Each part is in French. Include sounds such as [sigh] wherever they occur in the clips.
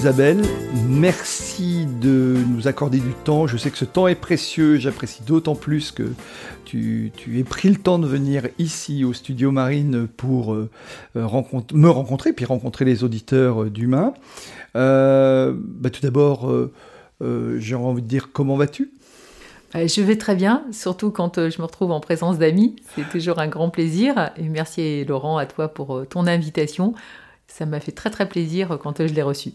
Isabelle, merci de nous accorder du temps. Je sais que ce temps est précieux, j'apprécie d'autant plus que tu, aies pris le temps de venir ici au studio Marine pour euh, me rencontrer, puis rencontrer les auditeurs euh, d'Humain. Euh, bah, tout d'abord, j'ai envie de dire comment vas-tu? Je vais très bien, surtout quand je me retrouve en présence d'amis. C'est toujours un grand plaisir. Et merci Laurent à toi pour ton invitation. Ça m'a fait très très plaisir quand je l'ai reçu.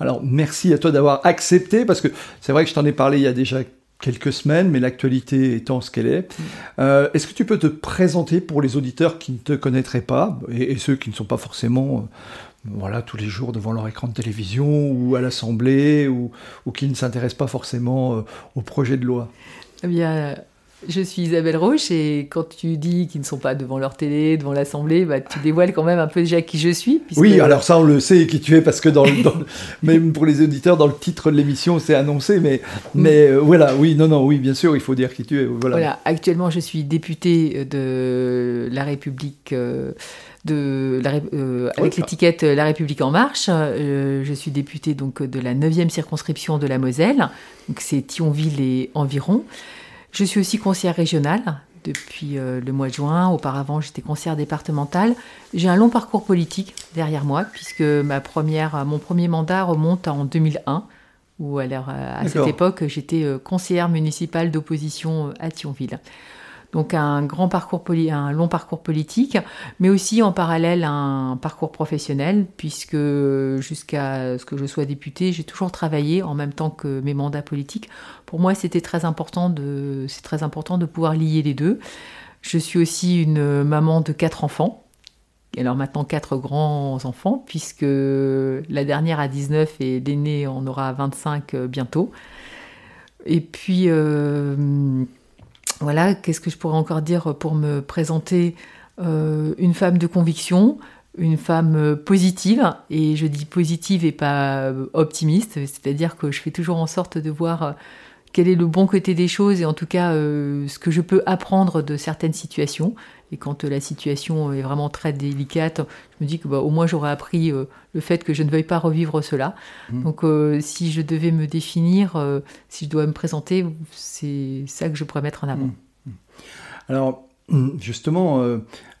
Alors merci à toi d'avoir accepté, parce que c'est vrai que je t'en ai parlé il y a déjà quelques semaines, mais l'actualité étant ce qu'elle est. Mm. Euh, est-ce que tu peux te présenter pour les auditeurs qui ne te connaîtraient pas, et, ceux qui ne sont pas forcément euh, voilà, tous les jours devant leur écran de télévision ou à l'Assemblée, ou, qui ne s'intéressent pas forcément euh, au projet de loi? Eh bien, je suis Isabelle Roche et quand tu dis qu'ils ne sont pas devant leur télé, devant l'Assemblée, bah, tu dévoiles quand même un peu déjà qui je suis. Oui, alors ça on le sait qui tu es parce que dans, même pour les auditeurs, dans le titre de l'émission c'est annoncé, mais, mais euh, voilà, oui, non, non, oui, bien sûr, il faut dire qui tu es. Voilà, actuellement je suis députée de la République. Euh, de la, euh, avec l'étiquette La République en marche. je suis députée donc de la 9e circonscription de la Moselle, donc c'est Thionville et environ. Je suis aussi conseillère régionale depuis euh, le mois de juin. Auparavant, j'étais conseillère départementale. J'ai un long parcours politique derrière moi, puisque ma première, mon premier mandat remonte en 2001, où à, à cette époque, j'étais euh, conseillère municipale d'opposition à Thionville. Donc un grand parcours un long parcours politique, mais aussi en parallèle un parcours professionnel, puisque jusqu'à ce que je sois députée, j'ai toujours travaillé en même temps que mes mandats politiques. Pour moi, c'était très important de, c'est très important de pouvoir lier les deux. Je suis aussi une maman de quatre enfants. Alors maintenant quatre grands enfants, puisque la dernière a 19 et l'aîné en aura 25 bientôt. Et puis, euh, voilà, qu'est-ce que je pourrais encore dire pour me présenter euh, une femme de conviction, une femme euh, positive, et je dis positive et pas euh, optimiste, c'est-à-dire que je fais toujours en sorte de voir quel est le bon côté des choses et en tout cas ce que je peux apprendre de certaines situations. Et quand la situation est vraiment très délicate, je me dis que bah, au moins j'aurais appris le fait que je ne veuille pas revivre cela. Mmh. Donc si je devais me définir, si je dois me présenter, c'est ça que je pourrais mettre en avant. Mmh. Alors mmh, justement,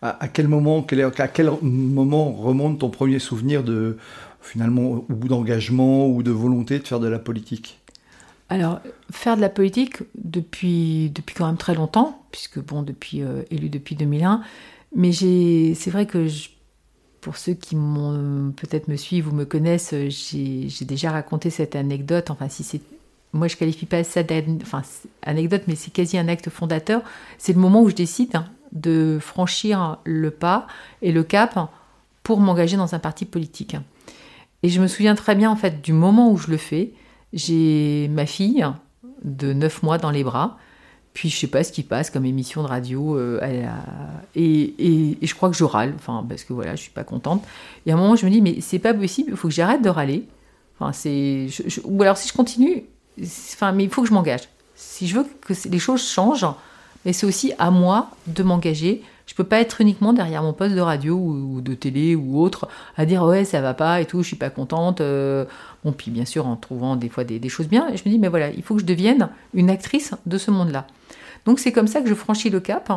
à, quel moment, à quel moment remonte ton premier souvenir de finalement ou d'engagement ou de volonté de faire de la politique? Alors, faire de la politique depuis, depuis quand même très longtemps, puisque bon, depuis euh, élu depuis 2001, mais c'est vrai que pour ceux qui peut-être me suivent ou me connaissent, j'ai déjà raconté cette anecdote. Enfin, si c'est moi je qualifie pas ça d'anecdote, mais c'est quasi un acte fondateur. C'est le moment où je décide hein, de franchir le pas et le cap pour m'engager dans un parti politique. Et je me souviens très bien en fait du moment où je le fais. J'ai ma fille de 9 mois dans les bras. Puis je sais pas ce qui passe comme émission de radio. Euh, et, je crois que je râle, enfin, parce que voilà, je suis pas contente. Et à un moment, je me dis, mais c'est pas possible, il faut que j'arrête de râler. Enfin, ou alors si je continue, enfin, mais il faut que je m'engage. Si je veux que les choses changent, mais c'est aussi à moi de m'engager je peux pas être uniquement derrière mon poste de radio ou, de télé ou autre à dire ouais ça va pas et tout, je suis pas contente. Euh. bon puis bien sûr en trouvant des fois des, choses bien. Je me dis mais voilà il faut que je devienne une actrice de ce monde-là. Donc c'est comme ça que je franchis le cap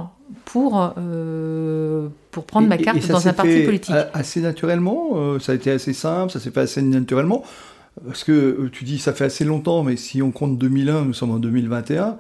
pour, euh, pour prendre ma carte dans un parti politique. Assez naturellement, euh, ça a été assez simple, ça s'est fait assez naturellement. Parce que tu dis ça fait assez longtemps, mais si on compte 2001, nous sommes en 2021.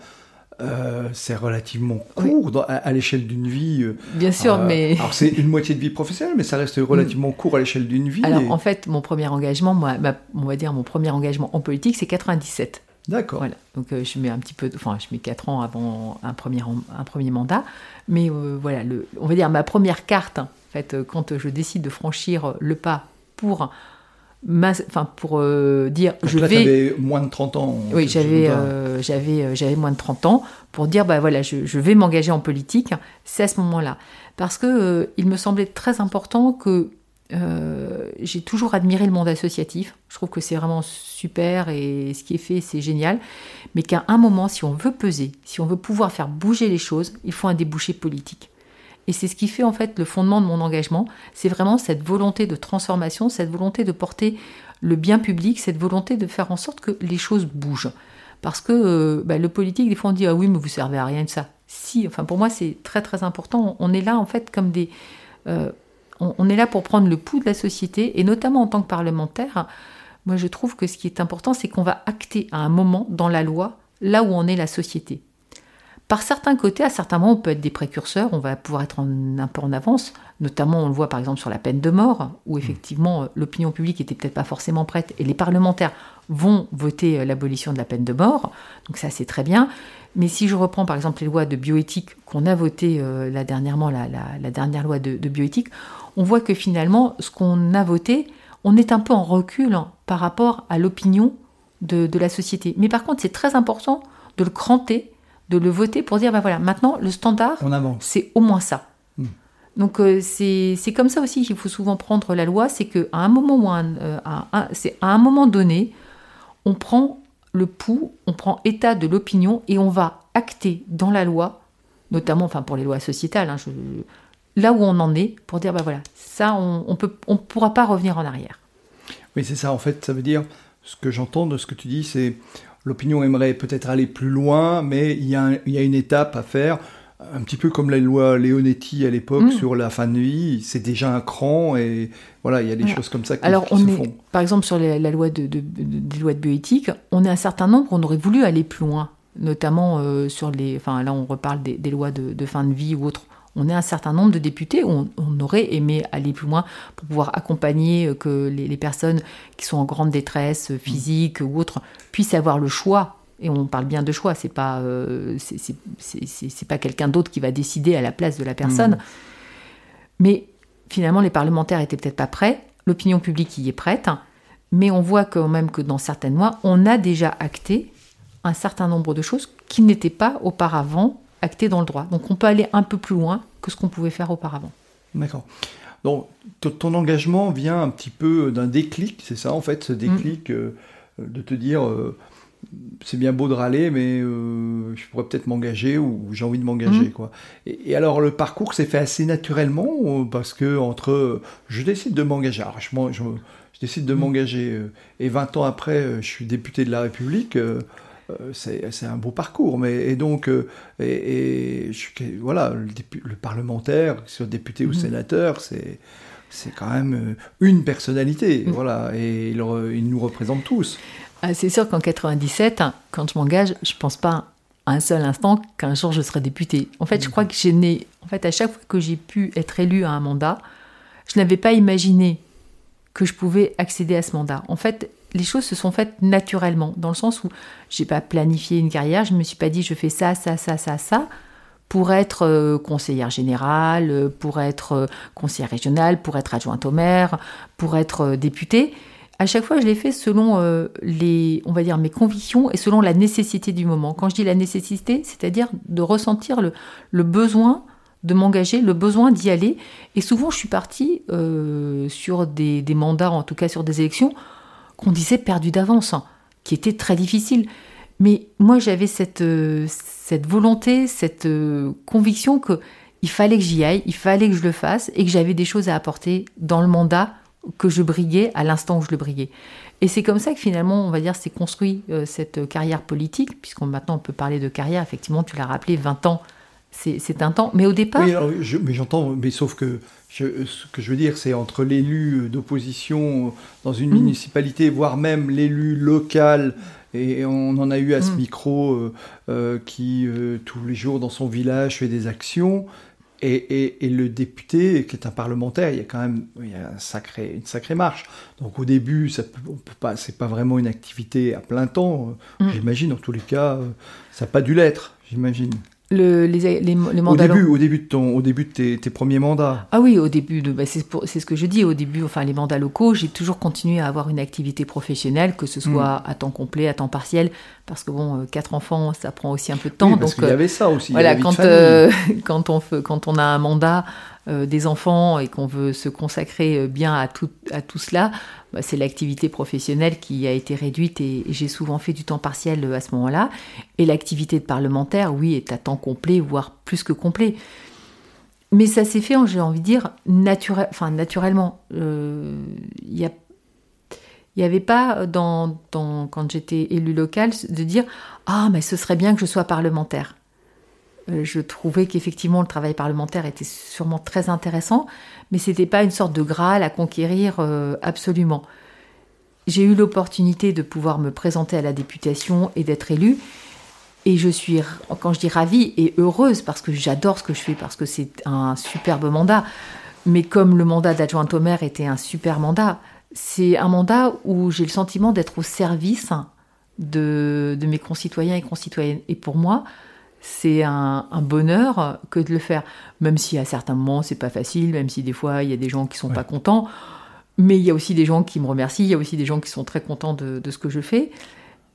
Euh, c'est relativement court à, l'échelle d'une vie. Euh, Bien sûr, euh, mais. Alors, c'est une moitié de vie professionnelle, mais ça reste relativement court à l'échelle d'une vie. Alors, en fait, mon premier engagement, moi, on va dire mon premier engagement en politique, c'est 97. D'accord. Voilà. Donc, je mets un petit peu. Enfin, je mets 4 ans avant un premier, un premier mandat. Mais voilà, le, on va dire ma première carte, en fait, quand je décide de franchir le pas pour enfin pour euh, dire je là, vais avais moins de 30 ans oui j'avais euh, j'avais euh, j'avais moins de 30 ans pour dire bah voilà je, je vais m'engager en politique. C'est à ce moment-là. Parce que il me semblait très important que j'ai toujours admiré le monde associatif. Je trouve que c'est vraiment super et ce qui est fait c'est génial. Mais qu'à un moment si on veut peser si on veut pouvoir faire bouger les choses il faut un débouché politique et c'est ce qui fait en fait le fondement de mon engagement, c'est vraiment cette volonté de transformation, cette volonté de porter le bien public, cette volonté de faire en sorte que les choses bougent. Parce que euh, bah, le politique, des fois on dit ah oui mais vous servez à rien de ça. Si, enfin pour moi c'est très très important. On est là en fait comme des, euh, on, est là pour prendre le pouls de la société et notamment en tant que parlementaire. Moi je trouve que ce qui est important c'est qu'on va acter à un moment dans la loi là où on est la société. Par certains côtés, à certains moments, on peut être des précurseurs, on va pouvoir être un peu en avance. Notamment, on le voit par exemple sur la peine de mort, où effectivement l'opinion publique était peut-être pas forcément prête et les parlementaires vont voter euh, l'abolition de la peine de mort. Donc ça, c'est très bien. Mais si je reprends par exemple les lois de bioéthique qu'on a votées euh, dernièrement, la, dernière loi de, bioéthique, on voit que finalement, ce qu'on a voté, on est un peu en recul hein, par rapport à l'opinion de la société. Mais par contre, c'est très important de le cranter de le voter pour dire, ben voilà, maintenant, le standard, c'est au moins ça. Hmm. Donc euh, c'est comme ça aussi qu'il faut souvent prendre la loi, c'est qu'à un moment ou euh, c'est à un moment donné, on prend le pouls, on prend état de l'opinion et on va acter dans la loi, notamment enfin pour les lois sociétales, hein, là où on en est, pour dire ben voilà, ça on ne on pourra pas revenir en arrière. Oui, c'est ça en fait, ça veut dire, ce que j'entends de ce que tu dis, c'est L'opinion aimerait peut-être aller plus loin, mais il y, a une étape à faire. Un petit peu comme la loi Leonetti à l'époque mm. sur la fin de vie, c'est déjà un cran et voilà, il y a des choses comme ça qui, Alors, on se est, font. Par exemple, sur la loi de, des lois de bioéthique, on est un certain nombre, on aurait voulu aller plus loin, notamment euh, sur les. Enfin, là, on reparle des, lois de, fin de vie ou autres on est un certain nombre de députés où on, aurait aimé aller plus loin pour pouvoir accompagner euh, que les, personnes qui sont en grande détresse euh, physique ou autre puissent avoir le choix. Et on parle bien de choix, c'est pas euh, c'est pas quelqu'un d'autre qui va décider à la place de la personne. Mmh. Mais finalement, les parlementaires étaient peut-être pas prêts, l'opinion publique y est prête, mais on voit quand même que dans certaines lois, on a déjà acté un certain nombre de choses qui n'étaient pas auparavant acté dans le droit. Donc on peut aller un peu plus loin que ce qu'on pouvait faire auparavant. D'accord. Donc ton engagement vient un petit peu d'un déclic, c'est ça en fait, ce déclic mm. euh, de te dire euh, c'est bien beau de râler, mais euh, je pourrais peut-être m'engager ou j'ai envie de m'engager. Mm. quoi. Et, alors le parcours s'est fait assez naturellement parce que entre je décide de m'engager, alors je, je, décide de mm. m'engager et 20 ans après je suis député de la République. Euh, c'est un beau parcours. Mais, et donc, euh, et, voilà, le, parlementaire, que ce soit député ou mhm. sénateur, c'est c'est quand même euh, une personnalité, mhm. voilà, et il, nous représente tous. Ah, c'est sûr qu'en 97, hein, quand je m'engage, je pense pas un seul instant qu'un jour je serai député. En fait, je crois que j'ai né, en fait, à chaque fois que j'ai pu être élu à un mandat, je n'avais pas imaginé que je pouvais accéder à ce mandat. En fait, les choses se sont faites naturellement, dans le sens où j'ai pas planifié une carrière, je me suis pas dit je fais ça, ça, ça, ça, ça, pour être euh, conseillère générale, euh, pour être euh, conseillère régionale, pour être adjointe au maire, pour être députée. À chaque fois, je l'ai fait selon les, on va dire, mes convictions et selon la nécessité du moment. Quand je dis la nécessité, c'est-à-dire de ressentir le, besoin de m'engager, le besoin d'y aller. Et souvent, je suis partie sur des mandats, en tout cas sur des élections, qu'on disait perdu d'avance, hein, qui était très difficile. Mais moi, j'avais cette, euh, cette volonté, cette euh, conviction que il fallait que j'y aille, il fallait que je le fasse et que j'avais des choses à apporter dans le mandat que je briguais à l'instant où je le briguais. Et c'est comme ça que finalement, on va dire, s'est construit euh, cette carrière politique, puisqu'on maintenant on peut parler de carrière. Effectivement, tu l'as rappelé, 20 ans, c'est un temps. Mais au départ. Mais j'entends, mais sauf que ce que je veux dire, c'est entre l'élu d'opposition dans une mmh. municipalité, voire même l'élu local, et on en a eu à ce mmh. micro euh, euh, qui, euh, tous les jours dans son village, fait des actions. Et, le député, qui est un parlementaire, il y a quand même il y a un sacré, une sacrée marche. Donc au début, ça n'est pas, pas vraiment une activité à plein temps, mmh. j'imagine. En tous les cas, ça n'a pas dû l'être, j'imagine. Le, les, les, au début, au début de ton, au début de tes, tes premiers mandats. Ah oui, au début de, bah c'est, c'est ce que je dis. Au début, enfin les mandats locaux, j'ai toujours continué à avoir une activité professionnelle, que ce soit mm. à temps complet, à temps partiel, parce que bon, euh, quatre enfants, ça prend aussi un peu de temps. Oui, parce qu'il y avait ça aussi. Voilà, quand euh, [laughs] quand on fait, quand on a un mandat, euh, des enfants et qu'on veut se consacrer euh, bien à tout, à tout cela, bah, c'est l'activité professionnelle qui a été réduite et, j'ai souvent fait du temps partiel euh, à ce moment-là. Et l'activité de parlementaire, oui, est à temps complet, voire plus que complet. Mais ça s'est fait, j'ai envie de dire, naturel, enfin, naturellement. Il n'y avait pas, quand j'étais élu local, de dire Ah, mais ce serait bien que je sois parlementaire. Euh, je trouvais qu'effectivement le travail parlementaire était sûrement très intéressant, mais ce n'était pas une sorte de Graal à conquérir euh, absolument. J'ai eu l'opportunité de pouvoir me présenter à la députation et d'être élue. Et je suis, quand je dis ravie et heureuse, parce que j'adore ce que je fais, parce que c'est un superbe mandat, mais comme le mandat d'adjointe au maire était un super mandat, c'est un mandat où j'ai le sentiment d'être au service de, de mes concitoyens et concitoyennes. Et pour moi, c'est un, bonheur que de le faire. Même si à certains moments c'est pas facile, même si des fois il y a des gens qui sont pas contents, mais il y a aussi des gens qui me remercient, il y a aussi des gens qui sont très contents de, ce que je fais.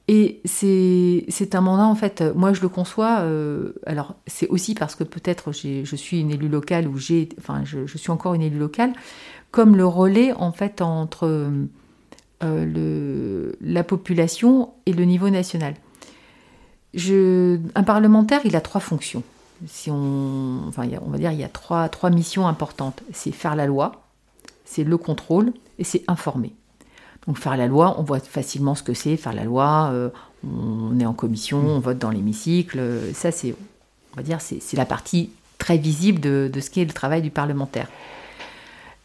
Et c'est un mandat, en fait, moi je le conçois, euh, alors c'est aussi parce que peut-être je suis une élue locale, ou j'ai, enfin je, suis encore une élue locale, comme le relais en fait entre euh, le, la population et le niveau national un parlementaire, il a trois fonctions. Si on, va dire il y a trois, trois missions importantes. C'est faire la loi, c'est le contrôle et c'est informer. Donc faire la loi, on voit facilement ce que c'est. Faire la loi, euh, on est en commission, on vote dans l'hémicycle. Ça, c'est, on va dire, c'est la partie très visible de, de ce qu'est le travail du parlementaire.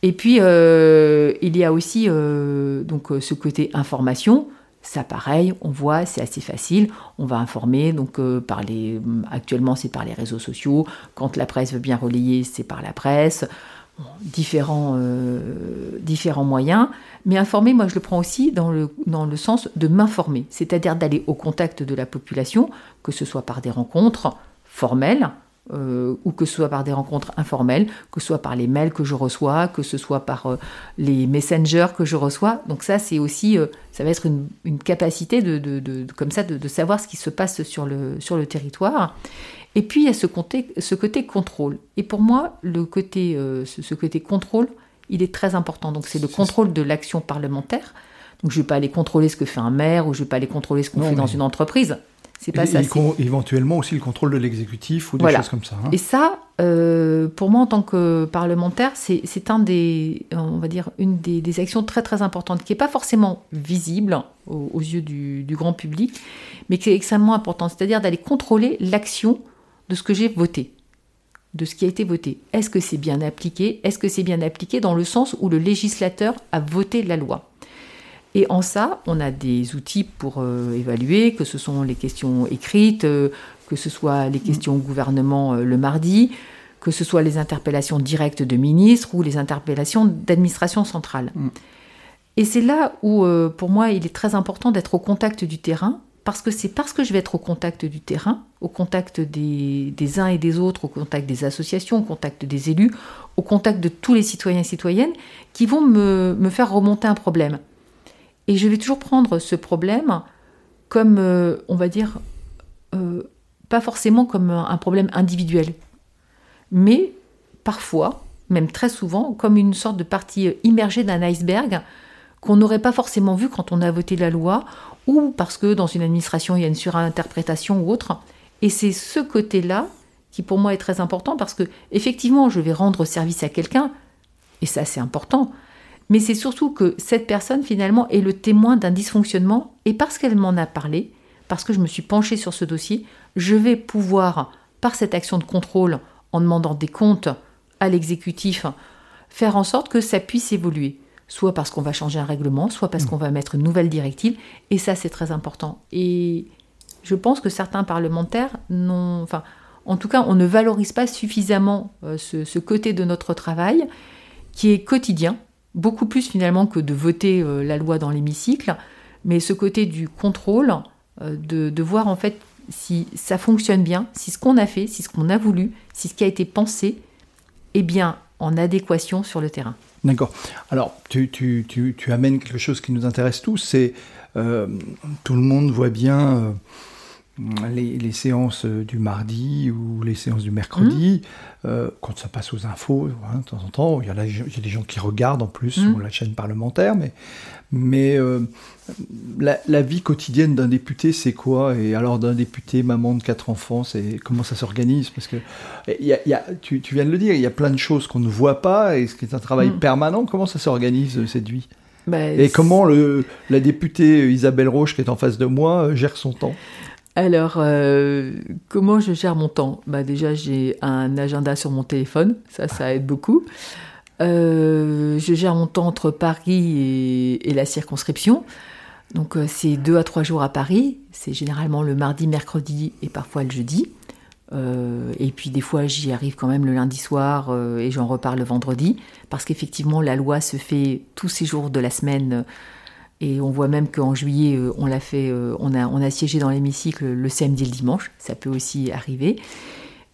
Et puis, euh, il y a aussi euh, donc, ce côté information. Ça, pareil, on voit, c'est assez facile. On va informer, donc euh, par les, actuellement c'est par les réseaux sociaux. Quand la presse veut bien relayer, c'est par la presse. différents, euh, différents moyens. Mais informer, moi je le prends aussi dans le sens de m'informer, c'est-à-dire d'aller au contact de la population, que ce soit par des rencontres formelles, euh, ou que ce soit par des rencontres informelles, que ce soit par les mails que je reçois, que ce soit par euh, les messengers que je reçois. Donc ça, c'est aussi, euh, ça va être une, capacité de, comme ça, de, savoir ce qui se passe sur le, sur le territoire. Et puis il y a ce côté, ce côté contrôle. Et pour moi, le côté, ce, côté contrôle, il est très important. Donc c'est le contrôle de l'action parlementaire. Donc je ne vais pas aller contrôler ce que fait un maire ou je ne vais pas aller contrôler ce qu'on fait dans une entreprise. C'est pas ça. éventuellement aussi le contrôle de l'exécutif ou des choses comme ça. Hein. Et ça, euh, pour moi en tant que parlementaire, c'est un des, on va dire, une des, actions très très importantes qui n'est pas forcément visible aux, yeux du, grand public, mais qui est extrêmement importante. C'est-à-dire d'aller contrôler l'action de ce que j'ai voté de ce qui a été voté. Est-ce que c'est bien appliqué? Est-ce que c'est bien appliqué dans le sens où le législateur a voté la loi? Et en ça, on a des outils pour euh, évaluer, que ce sont les questions écrites, euh, que ce soit les questions au gouvernement euh, le mardi, que ce soit les interpellations directes de ministres ou les interpellations d'administration centrale. Mm. Et c'est là où, pour moi, il est très important d'être au contact du terrain, parce que c'est parce que je vais être au contact du terrain, au contact des, des, uns et des autres, au contact des associations, au contact des élus, au contact de tous les citoyens et citoyennes, qui vont me, me faire remonter un problème. Et je vais toujours prendre ce problème comme, euh, on va dire, euh, pas forcément comme un problème individuel, mais parfois, même très souvent, comme une sorte de partie immergée d'un iceberg qu'on n'aurait pas forcément vu quand on a voté la loi, ou parce que dans une administration, il y a une surinterprétation ou autre. Et c'est ce côté-là qui pour moi est très important parce que effectivement, je vais rendre service à quelqu'un, et ça c'est important, mais c'est surtout que cette personne finalement est le témoin d'un dysfonctionnement et parce qu'elle m'en a parlé, parce que je me suis penchée sur ce dossier, je vais pouvoir, par cette action de contrôle, en demandant des comptes à l'exécutif, faire en sorte que ça puisse évoluer. Soit parce qu'on va changer un règlement, soit parce mmh. qu'on va mettre une nouvelle directive. Et ça, c'est très important. Et je pense que certains parlementaires n'ont. Enfin, en tout cas, on ne valorise pas suffisamment euh, ce côté de notre travail qui est quotidien, beaucoup plus finalement que de voter euh, la loi dans l'hémicycle, mais ce côté du contrôle, euh, de, voir en fait si ça fonctionne bien, si ce qu'on a fait, si ce qu'on a voulu, si ce qui a été pensé est bien en adéquation sur le terrain. D'accord. Alors, tu, tu, tu, tu, amènes quelque chose qui nous intéresse tous, c'est euh, tout le monde voit bien euh, les, séances du mardi ou les séances du mercredi, mmh. euh, quand ça passe aux infos, hein, de temps en temps, il y, a il y, a des gens qui regardent en plus mmh. sur la chaîne parlementaire, mais, mais la, vie quotidienne d'un député, c'est quoi? Et alors d'un député, maman de quatre enfants, c'est comment ça s'organise? Parce que y a, y a, tu, tu, viens de le dire, il y a plein de choses qu'on ne voit pas et ce qui est un travail mmh. permanent. Comment ça s'organise cette vie? Bah, et comment le, la députée Isabelle Roche, qui est en face de moi, gère son temps? Alors, euh, comment je gère mon temps? Bah Déjà, j'ai un agenda sur mon téléphone, ça, ça aide beaucoup. Euh, je gère mon temps entre Paris et, la circonscription. Donc, euh, c'est deux à trois jours à Paris. C'est généralement le mardi, mercredi et parfois le jeudi. Et puis des fois, j'y arrive quand même le lundi soir et j'en reparle le vendredi, parce qu'effectivement, la loi se fait tous ces jours de la semaine. Et on voit même qu'en juillet, euh, on l'a fait, on, a, on a siégé dans l'hémicycle le samedi et le dimanche. Ça peut aussi arriver.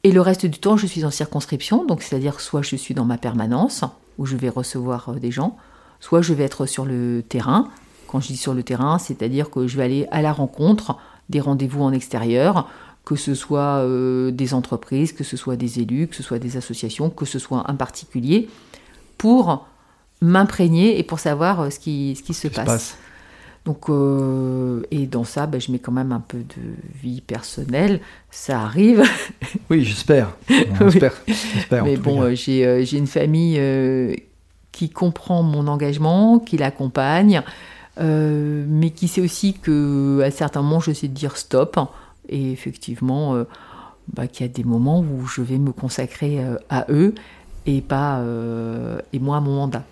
Et le reste du temps, je suis en circonscription, donc c'est-à-dire soit je suis dans ma permanence, où je vais recevoir des gens, soit je vais être sur le terrain. Quand je dis sur le terrain, c'est-à-dire que je vais aller à la rencontre des rendez-vous en extérieur, que ce soit euh, des entreprises, que ce soit des élus, que ce soit des associations, que ce soit un particulier, pour m'imprégner et pour savoir euh, ce qui, ce qui se passe. Donc, euh, et dans ça, ben, je mets quand même un peu de vie personnelle. Ça arrive. [laughs] Oui, j'espère. [laughs] Mais bon, j'ai une famille qui comprend mon engagement, qui l'accompagne, mais qui sait aussi que à certains moments, je sais dire stop et effectivement euh, bah, qu'il y a des moments où je vais me consacrer euh, à eux et pas euh, et moi à mon mandat.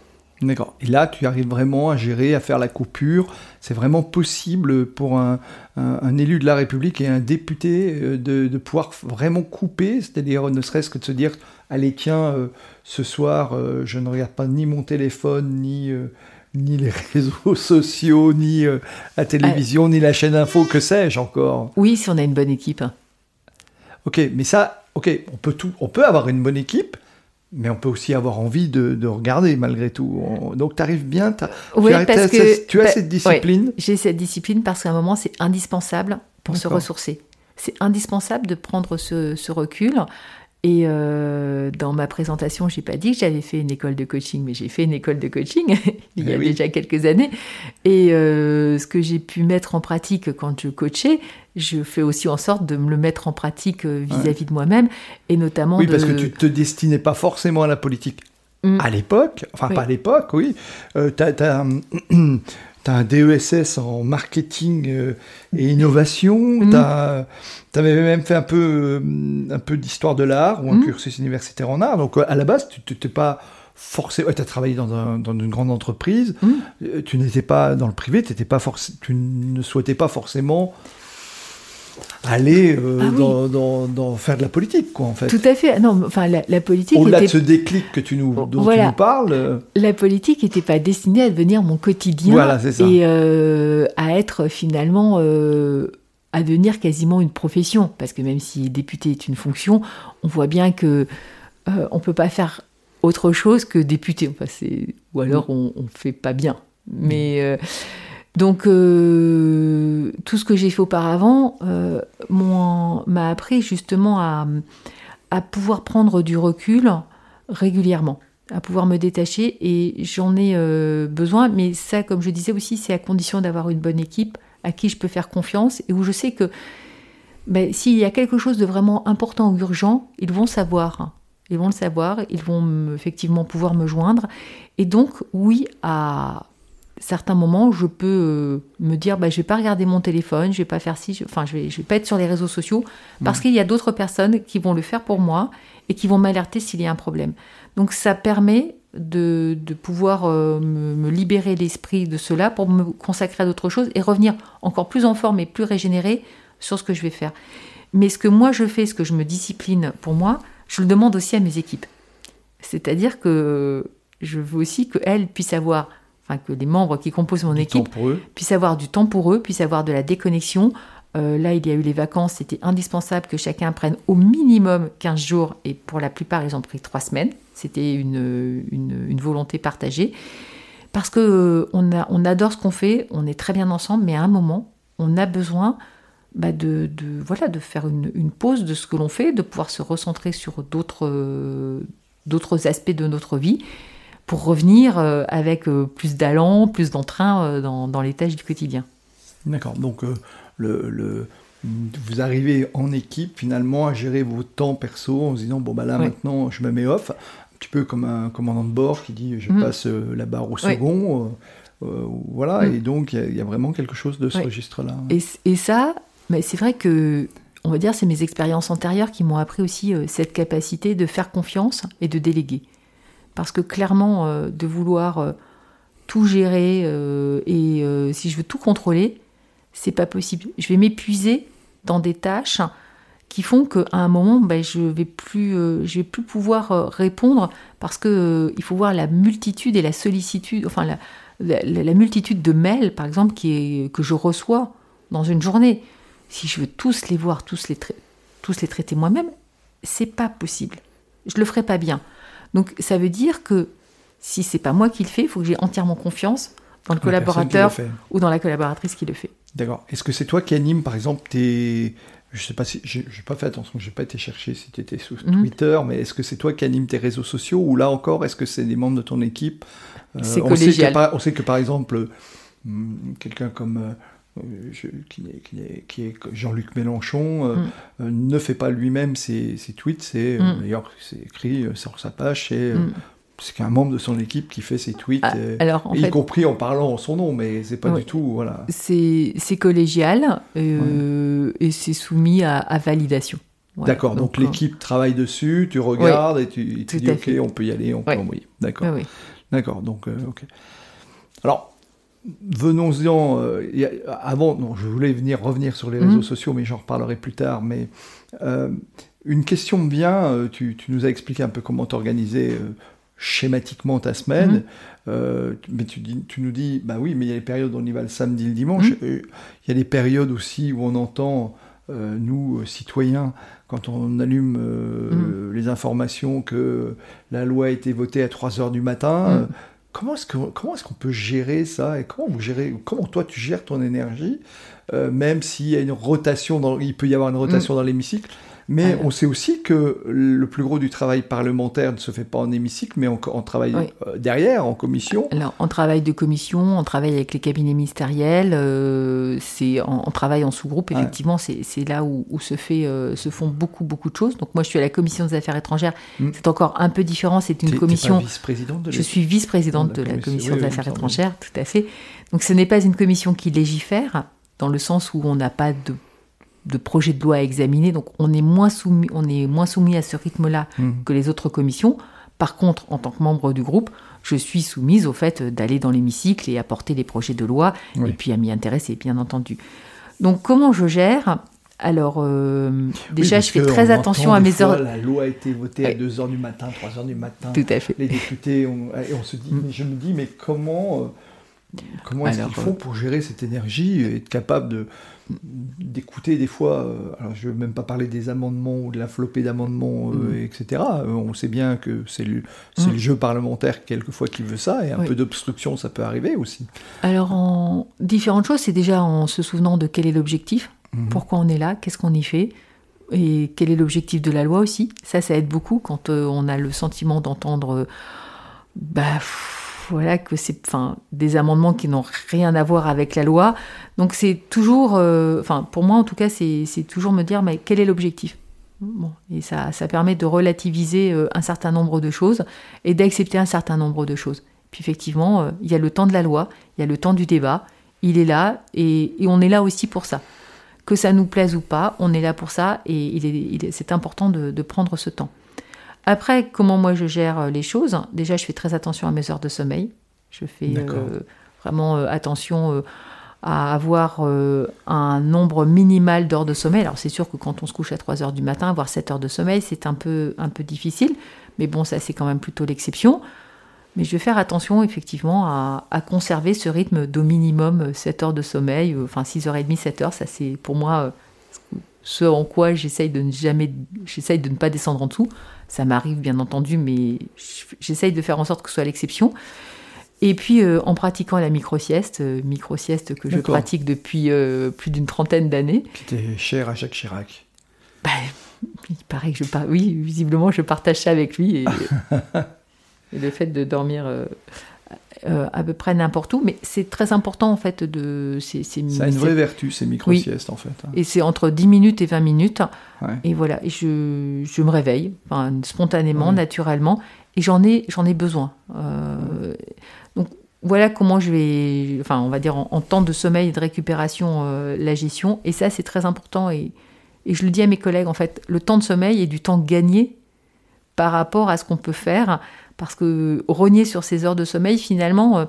D'accord. Et là, tu arrives vraiment à gérer, à faire la coupure. C'est vraiment possible pour un, un, élu de la République et un député de, de pouvoir vraiment couper, c'est-à-dire ne serait-ce que de se dire, allez tiens, ce soir, je ne regarde pas ni mon téléphone, ni ni les [laughs] réseaux sociaux, ni euh, la télévision, ni la chaîne info, que sais-je encore? Oui, si on a une bonne équipe. Ok, mais ça, ok, on peut tout, on peut avoir une bonne équipe, mais on peut aussi avoir envie de, regarder malgré tout. donc tu arrives bien, tu as, tu as cette discipline. J'ai cette discipline parce qu'à un moment c'est indispensable pour se ressourcer. C'est indispensable de prendre ce, ce recul et euh, dans ma présentation, j'ai pas dit que j'avais fait une école de coaching, mais j'ai fait une école de coaching [laughs] il y a eh déjà quelques années. Et euh, ce que j'ai pu mettre en pratique quand je coachais, je fais aussi en sorte de me le mettre en pratique euh, vis-à-vis de moi-même, et notamment. Oui, parce que tu te destinais pas forcément à la politique. Mm. À l'époque, enfin pas à l'époque, oui. tu as, [clears throat] tu as un DESS en marketing euh, et innovation, mhm. tu avais même fait un peu, euh, un peu d'histoire de l'art ou un mhm. cursus universitaire en art. Donc à la base, tu n'étais pas forcément. tu as travaillé dans, dans, une grande entreprise, euh, tu n'étais pas dans le privé, étais pas tu ne souhaitais pas forcément aller euh, ah dans, faire de la politique, quoi, en fait. Tout à fait. Non, enfin, la, politique. Au-delà de ce déclic que tu nous, dont tu nous parles. Euh, la politique n'était pas destinée à devenir mon quotidien. Voilà, c'est ça. Et euh, à être finalement. à devenir quasiment une profession. Parce que même si député est une fonction, on voit bien que on peut pas faire autre chose que député. Enfin, ou alors on, ne fait pas bien. Mais. Donc euh, tout ce que j'ai fait auparavant euh, m'a appris justement à, pouvoir prendre du recul régulièrement, à pouvoir me détacher et j'en ai euh, besoin, mais ça comme je disais aussi c'est à condition d'avoir une bonne équipe à qui je peux faire confiance et où je sais que ben, s'il y a quelque chose de vraiment important ou urgent, ils vont savoir. Ils vont le savoir, ils vont effectivement pouvoir me joindre. Et donc, oui, à, certains moments, je peux euh, me dire, bah, je vais pas regarder mon téléphone, je vais pas faire ci, enfin, je vais, je vais pas être sur les réseaux sociaux, parce qu'il y a d'autres personnes qui vont le faire pour moi et qui vont m'alerter s'il y a un problème. Donc, ça permet de, de pouvoir euh, me, libérer l'esprit de cela pour me consacrer à d'autres choses et revenir encore plus en forme et plus régénéré sur ce que je vais faire. Mais ce que moi je fais, ce que je me discipline pour moi, je le demande aussi à mes équipes. C'est-à-dire que je veux aussi qu'elles puissent avoir enfin que les membres qui composent mon équipe puissent avoir du temps pour eux, puissent avoir de la déconnexion, Euh, là, il y a eu les vacances, c'était indispensable que chacun prenne au minimum 15 jours, et pour la plupart, ils ont pris 3 semaines. C'était une, une, volonté partagée. Parce que euh, on, a, on adore ce qu'on fait, on est très bien ensemble, mais à un moment, on a besoin bah, de, de, voilà, de faire une, une, pause de ce que l'on fait, de pouvoir se recentrer sur d'autres euh, d'autres aspects de notre vie pour revenir avec plus d'allant, plus d'entrain dans, dans les tâches du quotidien. D'accord, donc le, vous arrivez en équipe finalement à gérer vos temps perso en se disant bon bah là maintenant je me mets off, un petit peu comme un commandant de bord qui dit je mhm. passe euh, la barre au second, euh, euh, voilà, mhm. et donc il y, a vraiment quelque chose de ce registre-là. Et, ça, mais c'est vrai que on va dire c'est mes expériences antérieures qui m'ont appris aussi cette capacité de faire confiance et de déléguer, parce que clairement de vouloir tout gérer et si je veux tout contrôler, c'est pas possible. Je vais m'épuiser dans des tâches qui font qu'à un moment, ben, je vais plus, euh, vais plus pouvoir euh, répondre parce que euh, il faut voir la multitude et la sollicitude, enfin la, la, multitude de mails, par exemple, qui est, que je reçois dans une journée. Si je veux tous les voir, tous les, tous les traiter moi-même, c'est pas possible. Je le ferai pas bien. Donc ça veut dire que si c'est pas moi qui le fais, il faut que j'ai entièrement confiance dans le collaborateur ou dans la collaboratrice qui le fait. D'accord. Est-ce que c'est toi qui anime, par exemple, tes. Je sais pas si. J'ai pas fait attention, j'ai pas été chercher si tu étais sur mhm. Twitter, mais est-ce que c'est toi qui anime tes réseaux sociaux ou là encore, est-ce que c'est des membres de ton équipe? Euh, C'est collégial. on sait que par exemple, hmm, quelqu'un comme. Euh, qui, est, qui, est, Jean-Luc Mélenchon euh, mhm. ne fait pas lui-même ses, tweets, c'est mhm. d'ailleurs c'est écrit sur sa page, c'est c'est qu'un membre de son équipe qui fait ses tweets, ah, alors, y compris en parlant en son nom, mais c'est pas du tout. Voilà. C'est collégial euh, et c'est soumis à, validation. D'accord, donc, l'équipe travaille dessus, tu regardes et tu, dis ok, on peut y aller, on peut envoyer. D'accord. D'accord, donc euh, ok. Alors, venons-en. Euh, avant, non, je voulais venir revenir sur les réseaux mhm. sociaux, mais j'en reparlerai plus tard. Mais une question me vient. Tu, tu, nous as expliqué un peu comment t'organiser schématiquement ta semaine, mhm. euh, mais tu, dis, tu nous dis, bah oui, mais il y a les périodes où on y va le samedi, le dimanche, mhm. il y a des périodes aussi où on entend, euh, nous, euh, citoyens, quand on allume les informations que la loi a été votée à 3 heures du matin, comment est-ce qu'on est peut gérer ça et comment vous gérez, comment toi tu gères ton énergie, même s'il y a une rotation, dans, il peut y avoir une rotation dans l'hémicycle, mais on sait aussi que le plus gros du travail parlementaire ne se fait pas en hémicycle, mais on, travaille euh, derrière, en commission. Alors, on travaille de commission, on travaille avec les cabinets ministériels, euh, c'est on, travaille en sous-groupe, effectivement, c'est là où, se, fait, euh, se font beaucoup, beaucoup de choses. Donc moi, je suis à la commission des affaires étrangères, hmm. c'est encore un peu différent, c'est une commission... vice-présidente de Je suis vice-présidente de, la commission des affaires étrangères, tout à fait. Donc ce n'est pas une commission qui légifère, dans le sens où on n'a pas de de projets de loi à examiner, donc on est moins soumis, on est moins soumis à ce rythme-là mmh. que les autres commissions. Par contre, en tant que membre du groupe, je suis soumise au fait d'aller dans l'hémicycle et apporter des projets de loi, et puis à m'y intéresser, bien entendu. Donc comment je gère? Alors, euh, déjà, je fais très attention à mes heures. La loi a été votée à 2h du matin, 3h du matin. Tout à fait. Les députés, et on se dit, mmh. je me dis, mais comment, euh, comment est-ce qu'ils font pour gérer cette énergie et être capable de, d'écouter des fois, euh, alors je ne veux même pas parler des amendements ou de la flopée d'amendements, euh, mm. etc. Euh, on sait bien que c'est le, mm. le, jeu parlementaire quelquefois qui veut ça, et un peu d'obstruction, ça peut arriver aussi. Alors, en différentes choses, c'est déjà en se souvenant de quel est l'objectif, mm-hmm. pourquoi on est là, qu'est-ce qu'on y fait, et quel est l'objectif de la loi aussi. Ça, ça aide beaucoup quand on a le sentiment d'entendre... bah, voilà que c'est enfin des amendements qui n'ont rien à voir avec la loi. Donc c'est toujours, euh, enfin pour moi en tout cas, c'est toujours me dire mais quel est l'objectif? Bon, et ça, ça permet de relativiser euh, un certain nombre de choses et d'accepter un certain nombre de choses. Puis effectivement, euh, il y a le temps de la loi, il y a le temps du débat, il est là et, on est là aussi pour ça. Que ça nous plaise ou pas, on est là pour ça et il c'est important de prendre ce temps. Après, comment moi je gère euh, les choses Déjà, je fais très attention à mes heures de sommeil. Je fais euh, vraiment euh, attention à avoir un nombre minimal d'heures de sommeil. Alors, c'est sûr que quand on se couche à 3 heures du matin, avoir 7 heures de sommeil, c'est un peu, un peu difficile. Mais bon, ça, c'est quand même plutôt l'exception. Mais je vais faire attention effectivement à, conserver ce rythme d'au minimum 7 heures de sommeil, enfin 6h30, 7 heures, ça c'est pour moi ce en quoi j'essaye de ne jamais, j'essaye de ne pas descendre en dessous. Ça m'arrive bien entendu, mais j'essaye de faire en sorte que ce soit l'exception. Et puis euh, en pratiquant la micro-sieste, euh, micro-sieste que je pratique depuis euh, plus d'une trentaine d'années. Qui était cher à Jacques Chirac. Bah, il paraît que je par... oui, visiblement je partage ça avec lui. Et, [laughs] le fait de dormir à peu près n'importe où, mais c'est très important en fait de. C'est, ça a une vraie vertu ces micro-siestes en fait. Hein. Et c'est entre 10 minutes et 20 minutes. Et voilà, et je, je me réveille spontanément, naturellement, et j'en ai, j'en ai besoin. Donc voilà comment je vais, enfin on va dire en, temps de sommeil et de récupération, euh, la gestion. Et ça c'est très important et, je le dis à mes collègues en fait, le temps de sommeil est du temps gagné par rapport à ce qu'on peut faire. Parce que rogner sur ses heures de sommeil, finalement, euh,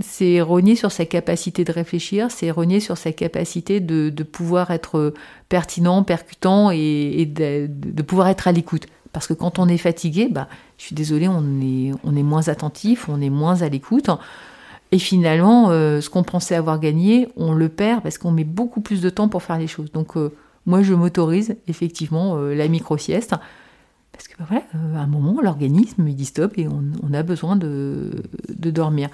c'est rogner sur sa capacité de réfléchir, c'est rogner sur sa capacité de, pouvoir être pertinent, percutant et, de, pouvoir être à l'écoute. Parce que quand on est fatigué, bah, je suis désolée, on est, moins attentif, on est moins à l'écoute. Et finalement, euh, ce qu'on pensait avoir gagné, on le perd parce qu'on met beaucoup plus de temps pour faire les choses. Donc, euh, moi, je m'autorise effectivement euh, la micro-sieste. Parce que voilà, à un moment, l'organisme il dit stop et on, a besoin de, de, dormir.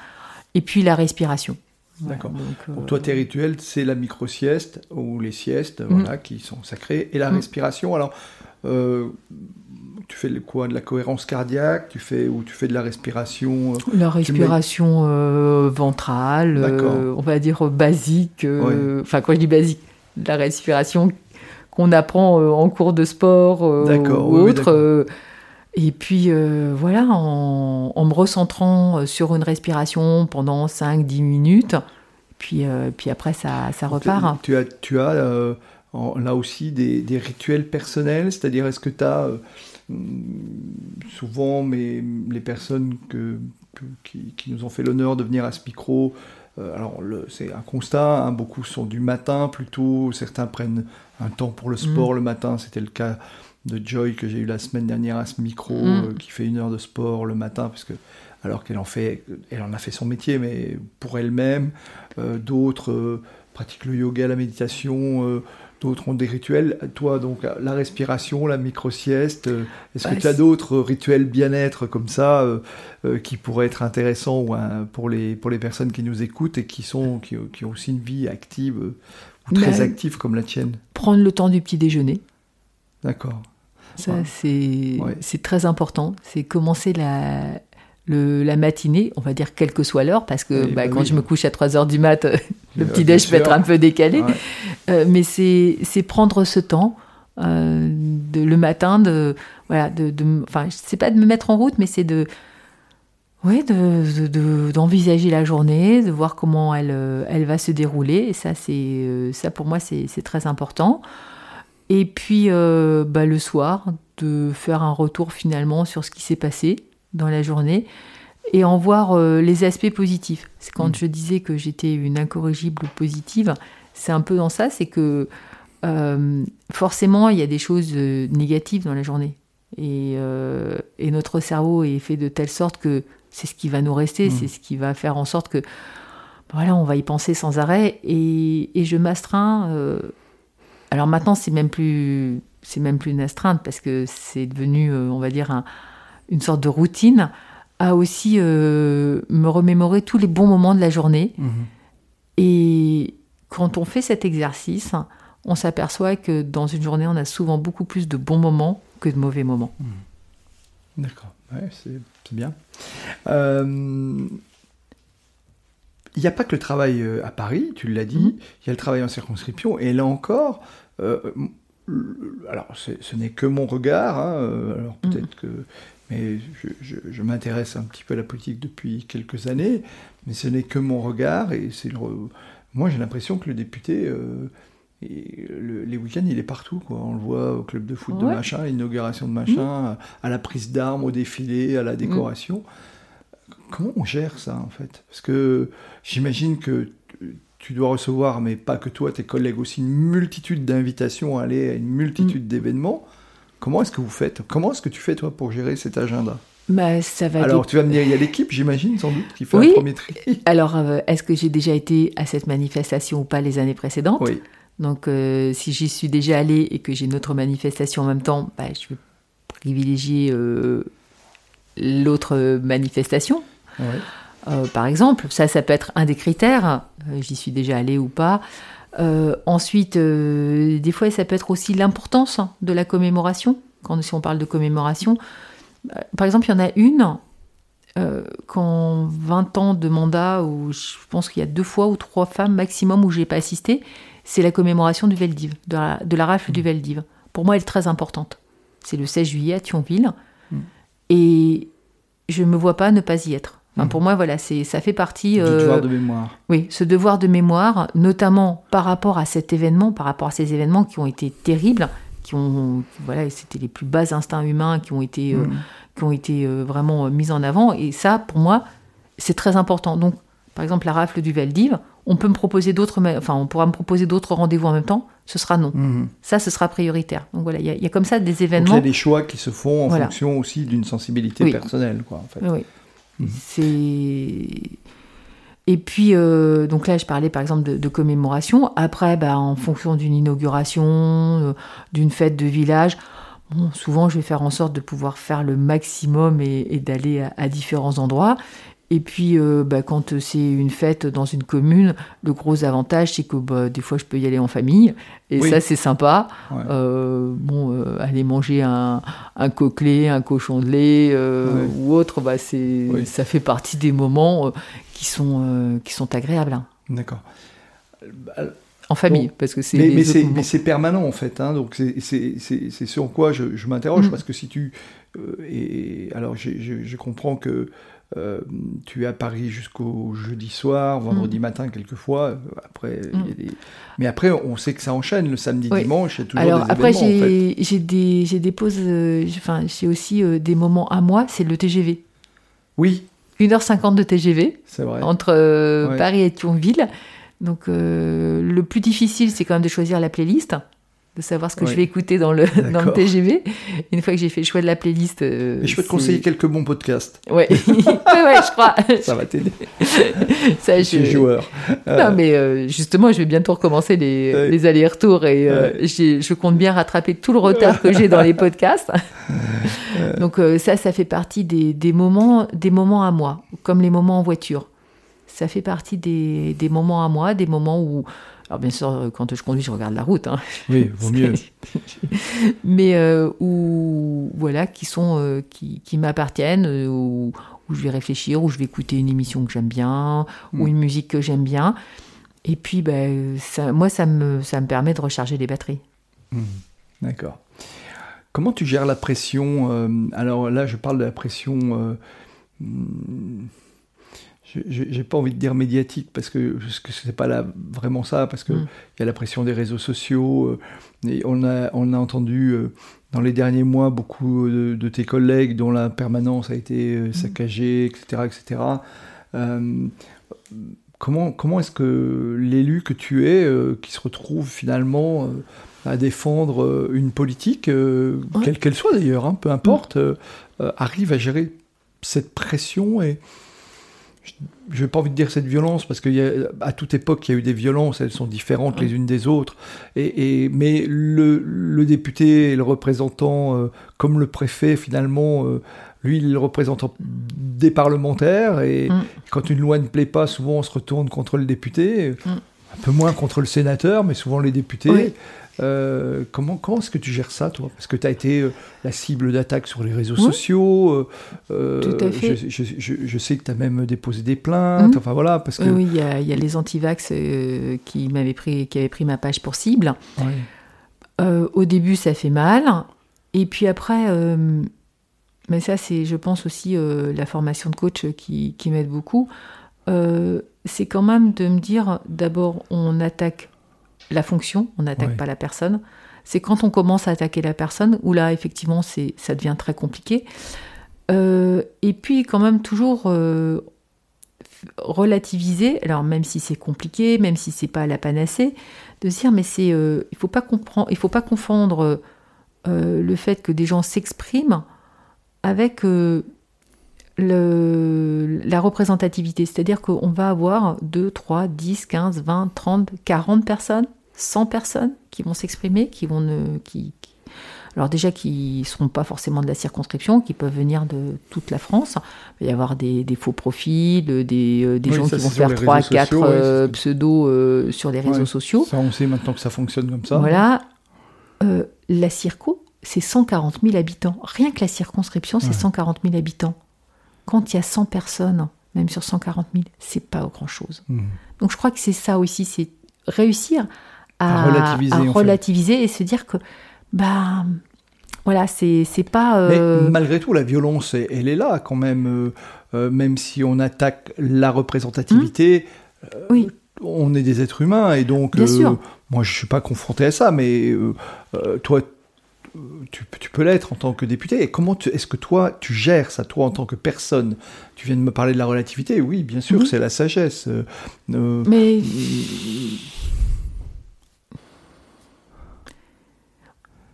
Et puis la respiration. D'accord. Pour toi, tes rituels, c'est la micro-sieste ou les siestes, mm. voilà, qui sont sacrées, et la mm. respiration. Alors, tu fais quoi de la cohérence cardiaque tu fais ou tu fais de la respiration euh, la respiration euh, ventrale euh, on va dire basique enfin quand je dis basique la respiration qu'on apprend en cours de sport ou autre et puis voilà en, me recentrant sur une respiration pendant 5-10 minutes puis, puis après ça, ça repart. tu, as, tu as là aussi des, des rituels personnels c'est-à-dire est-ce que tu as souvent, mais les personnes que, qui, nous ont fait l'honneur de venir à ce micro, euh, alors c'est un constat, hein, beaucoup sont du matin plutôt, certains prennent un temps pour le sport mm. le matin, c'était le cas de Joy que j'ai eu la semaine dernière à ce micro, mm. euh, qui fait une heure de sport le matin, parce que alors qu'elle en fait, elle en a fait son métier, mais pour elle-même, euh, d'autres pratiquent le yoga, la méditation d'autres ont des rituels. Toi, donc, la respiration, la micro-sieste, euh, est-ce que bah, tu as d'autres rituels bien-être comme ça euh, euh, qui pourraient être intéressants pour, les, pour les personnes qui nous écoutent et qui, sont, qui, ont aussi une vie active très bah, active comme la tienne Prendre le temps du petit déjeuner. D'accord. Ça, c'est très important. C'est commencer la, la matinée, on va dire quelle que soit l'heure, parce que bah, bah quand je me couche à 3 heures du mat, [laughs] le petit déj peut être un peu décalé. Euh, mais c'est prendre ce temps euh, de, le matin, de, voilà, de, enfin, c'est pas de me mettre en route, mais c'est de, ouais, d'envisager la journée, de voir comment elle, elle va se dérouler. Et ça, euh, ça pour moi, c'est très important. Et puis, bah, le soir, de faire un retour finalement sur ce qui s'est passé dans la journée et en voir euh, les aspects positifs. C'est quand mm. je disais que j'étais une incorrigible positive, c'est un peu dans ça, c'est que euh, forcément il y a des choses euh, négatives dans la journée. Et, notre cerveau est fait de telle sorte que c'est ce qui va nous rester, mm. c'est ce qui va faire en sorte que voilà, on va y penser sans arrêt. Et, et je m'astreins. alors maintenant, c'est même plus, c'est même plus une astreinte parce que c'est devenu, on va dire, un, une sorte de routine, à aussi euh, me remémorer tous les bons moments de la journée. Mhm. Et quand on fait cet exercice, on s'aperçoit que dans une journée, on a souvent beaucoup plus de bons moments que de mauvais moments. Mhm. D'accord, c'est bien. Euh, il n'y a pas que le travail euh, à Paris, tu l'as dit, mhm. il y a le travail en circonscription, et là encore, alors ce n'est que mon regard, hein, alors peut-être que mais je, m'intéresse un petit peu à la politique depuis quelques années, mais ce n'est que mon regard, et c'est moi j'ai l'impression que le député, euh, les week-ends, il est partout. Quoi. On le voit au club de foot de machin, à l'inauguration de machin, mmh. à la prise d'armes, au défilé, à la décoration. Comment on gère ça en fait? Parce que j'imagine que tu dois recevoir, mais pas que toi, tes collègues aussi, une multitude d'invitations à aller à une multitude mmh. d'événements. Comment est-ce que vous faites? Comment est-ce que tu fais toi pour gérer cet agenda? Bah, ça va Alors, dé- tu vas me dire, il y a l'équipe, j'imagine, sans doute, qui fait Oui. un premier tri. Alors, euh, est-ce que j'ai déjà été à cette manifestation ou pas les années précédentes? Oui. Donc, euh, si j'y suis déjà allée et que j'ai une autre manifestation en même temps, bah, je vais privilégier euh, l'autre manifestation. Ouais. Euh, par exemple, ça, ça peut être un des critères. J'y suis déjà allée ou pas. Ensuite, des fois, ça peut être aussi l'importance de la commémoration. Quand si on parle de commémoration, par exemple, il y en a une euh, qu'en 20 ans de mandat, où je pense qu'il y a deux fois ou trois femmes maximum où j'ai pas assisté, c'est la commémoration du Veldiv, de la, de la rafle du Veldiv. Pour moi, elle est très importante. C'est le 16 juillet à Thionville. Mm. Et je me vois pas ne pas y être. Enfin, Mm. Pour moi, voilà, c'est ça fait partie. Du euh, devoir de mémoire. oui, ce devoir de mémoire, notamment par rapport à cet événement, par rapport à ces événements qui ont été terribles, qui ont, voilà, c'était les plus bas instincts humains qui ont été, euh, Mm. qui ont été euh, vraiment euh, mis en avant. Et ça, pour moi, c'est très important. Donc, par exemple, la rafle du Valdiv, on peut me proposer d'autres, enfin, on pourra me proposer d'autres rendez-vous en même temps. Ce sera non. Mhm. Ça, ce sera prioritaire. Donc voilà, il y, a- il y a comme ça des Donc, il y événements. a des choix qui se font en Voilà. fonction aussi d'une sensibilité Oui. personnelle, quoi, en fait. Oui. Mhm. C'est. Et puis, euh, donc là, je parlais par exemple de, de commémoration. Après, bah, en fonction d'une inauguration, euh, d'une fête de village, bon, souvent, je vais faire en sorte de pouvoir faire le maximum et, et d'aller à, à différents endroits. Et puis, euh, bah, quand c'est une fête dans une commune, le gros avantage, c'est que bah, des fois, je peux y aller en famille. Et Oui. ça, c'est sympa. Ouais. Euh, bon, euh, aller manger un, un coquelet, un cochon de lait Ouais. ou autre, bah, c'est, Oui. ça fait partie des moments qui, sont, qui sont agréables hein, D'accord. en famille, Bon. parce que c'est Mais, c'est, mais c'est permanent en fait, hein, donc c'est, c'est, c'est, sur quoi je, je m'interroge, Mm. parce que si tu... et, alors je, je comprends que euh, tu es à Paris jusqu'au jeudi soir, vendredi matin quelquefois, euh, après, il y a Mm. des- mais après on sait que ça enchaîne le samedi, Oui. dimanche, il toujours Alors des après, événements en fait. j'ai, j'ai, des, j'ai des pauses, euh, j'ai- enfin, j'ai aussi euh, des moments à moi, c'est le TGV. Oui, 1h50 de TGV c'est vrai. entre Ouais. Paris et Thionville. Donc le plus difficile, c'est quand même de choisir la playlist, de savoir ce que je vais écouter dans le, [laughs] dans le. TGV. Une fois que j'ai fait le choix de la playlist... euh, je peux te conseiller quelques bons podcasts, Ouais, [laughs] ouais, ouais, je crois. [laughs] ça va t'aider, Ça, je suis joueur. Euh, Non, mais euh, justement, je vais bientôt recommencer les, Ouais. les allers-retours et euh, je compte bien rattraper tout le retard que j'ai dans les podcasts. Donc ça, ça fait partie des, des moments, des moments à moi, comme les moments en voiture. Ça fait partie des, des moments à moi, des moments où, alors bien sûr, quand je conduis, je regarde la route, hein. [laughs] oui, vaut mieux. [laughs] mais euh, où voilà, qui sont, euh, qui, qui m'appartiennent, euh, où, où je vais réfléchir, où je vais écouter une émission que j'aime bien, ou Mm. une musique que j'aime bien. Et puis, ben, ça, moi, ça me, ça me permet de recharger les batteries. Mhm. D'accord. Comment tu gères la pression euh, Alors là, je parle de la pression. euh, hmm, je- je- j'ai pas envie de dire médiatique parce que que c'est pas là vraiment ça parce que il Mm. y a la pression des réseaux sociaux euh, et on a on a entendu euh, dans les derniers mois beaucoup de, de tes collègues dont la permanence a été euh, saccagée etc etc comment comment est-ce que l'élu que tu es qui se retrouve finalement à défendre une politique, Ouais. quelle qu'elle soit d'ailleurs, hein, peu importe, euh, arrive à gérer cette pression et je n'ai pas envie de dire cette violence parce qu'à toute époque il y a eu des violences, elles sont différentes les unes des autres. Et, et- mais le, le député et le représentant, euh, comme le préfet finalement, euh, lui il est le représentant des parlementaires et Mm. quand une loi ne plaît pas, souvent on se retourne contre le député, Mm. un peu moins contre le sénateur, mais souvent les députés. Oui. Euh, comment comment est-ce que tu gères ça, toi? Parce que tu as été euh, la cible d'attaques sur les réseaux Oui. sociaux. euh, Tout à fait. Je, je- je- je sais que tu as même déposé des plaintes. Mhm. Enfin voilà, parce que. Oui, oui, il y a, il y a les antivax qui m'avaient pris, qui avaient pris ma page pour cible. Ouais. Au début, ça fait mal. Et puis après, mais ça, c'est, je pense aussi, la formation de coach qui, qui m'aide beaucoup. C'est quand même de me dire, d'abord, on attaque la fonction, on n'attaque Ouais. pas la personne. C'est quand on commence à attaquer la personne où là, effectivement, c'est, ça devient très compliqué. Euh, et puis, quand même, toujours euh, relativiser, alors même si c'est compliqué, même si c'est pas la panacée, de se dire mais c'est euh, il faut pas comprendre il faut pas confondre le fait que des gens s'expriment avec le, la représentativité, c'est-à-dire qu'on va avoir 2, 3, 10, 15, 20, 30, 40 personnes, 100 personnes qui vont s'exprimer, qui vont ne, qui, alors déjà qui ne seront pas forcément de la circonscription, qui peuvent venir de toute la France. Il va y avoir des, faux profils, des, euh, des gens qui vont faire 3, 4 euh, pseudos euh, sur les réseaux sociaux. Ça, on sait maintenant que ça fonctionne comme ça. Voilà. la circo, c'est 140 000 habitants. Rien que la circonscription, c'est 140 000 habitants. Quand il y a 100 personnes, même sur 140 000, c'est pas grand-chose. Hmm. Donc je crois que c'est ça aussi, c'est réussir à, relativiser, et se dire que bah voilà, c'est pas. Euh, Mais malgré tout, la violence, elle est là quand même. Euh, euh, même si on attaque la représentativité, hum. oui. on est des êtres humains et donc. Bien sûr. Moi, je suis pas confronté à ça, mais toi, tu, tu, peux l'être en tant que député. Et comment est-ce que toi, tu gères ça, toi, en tant que personne? Tu viens de me parler de la relativité. Oui, bien sûr, c'est la sagesse. Mais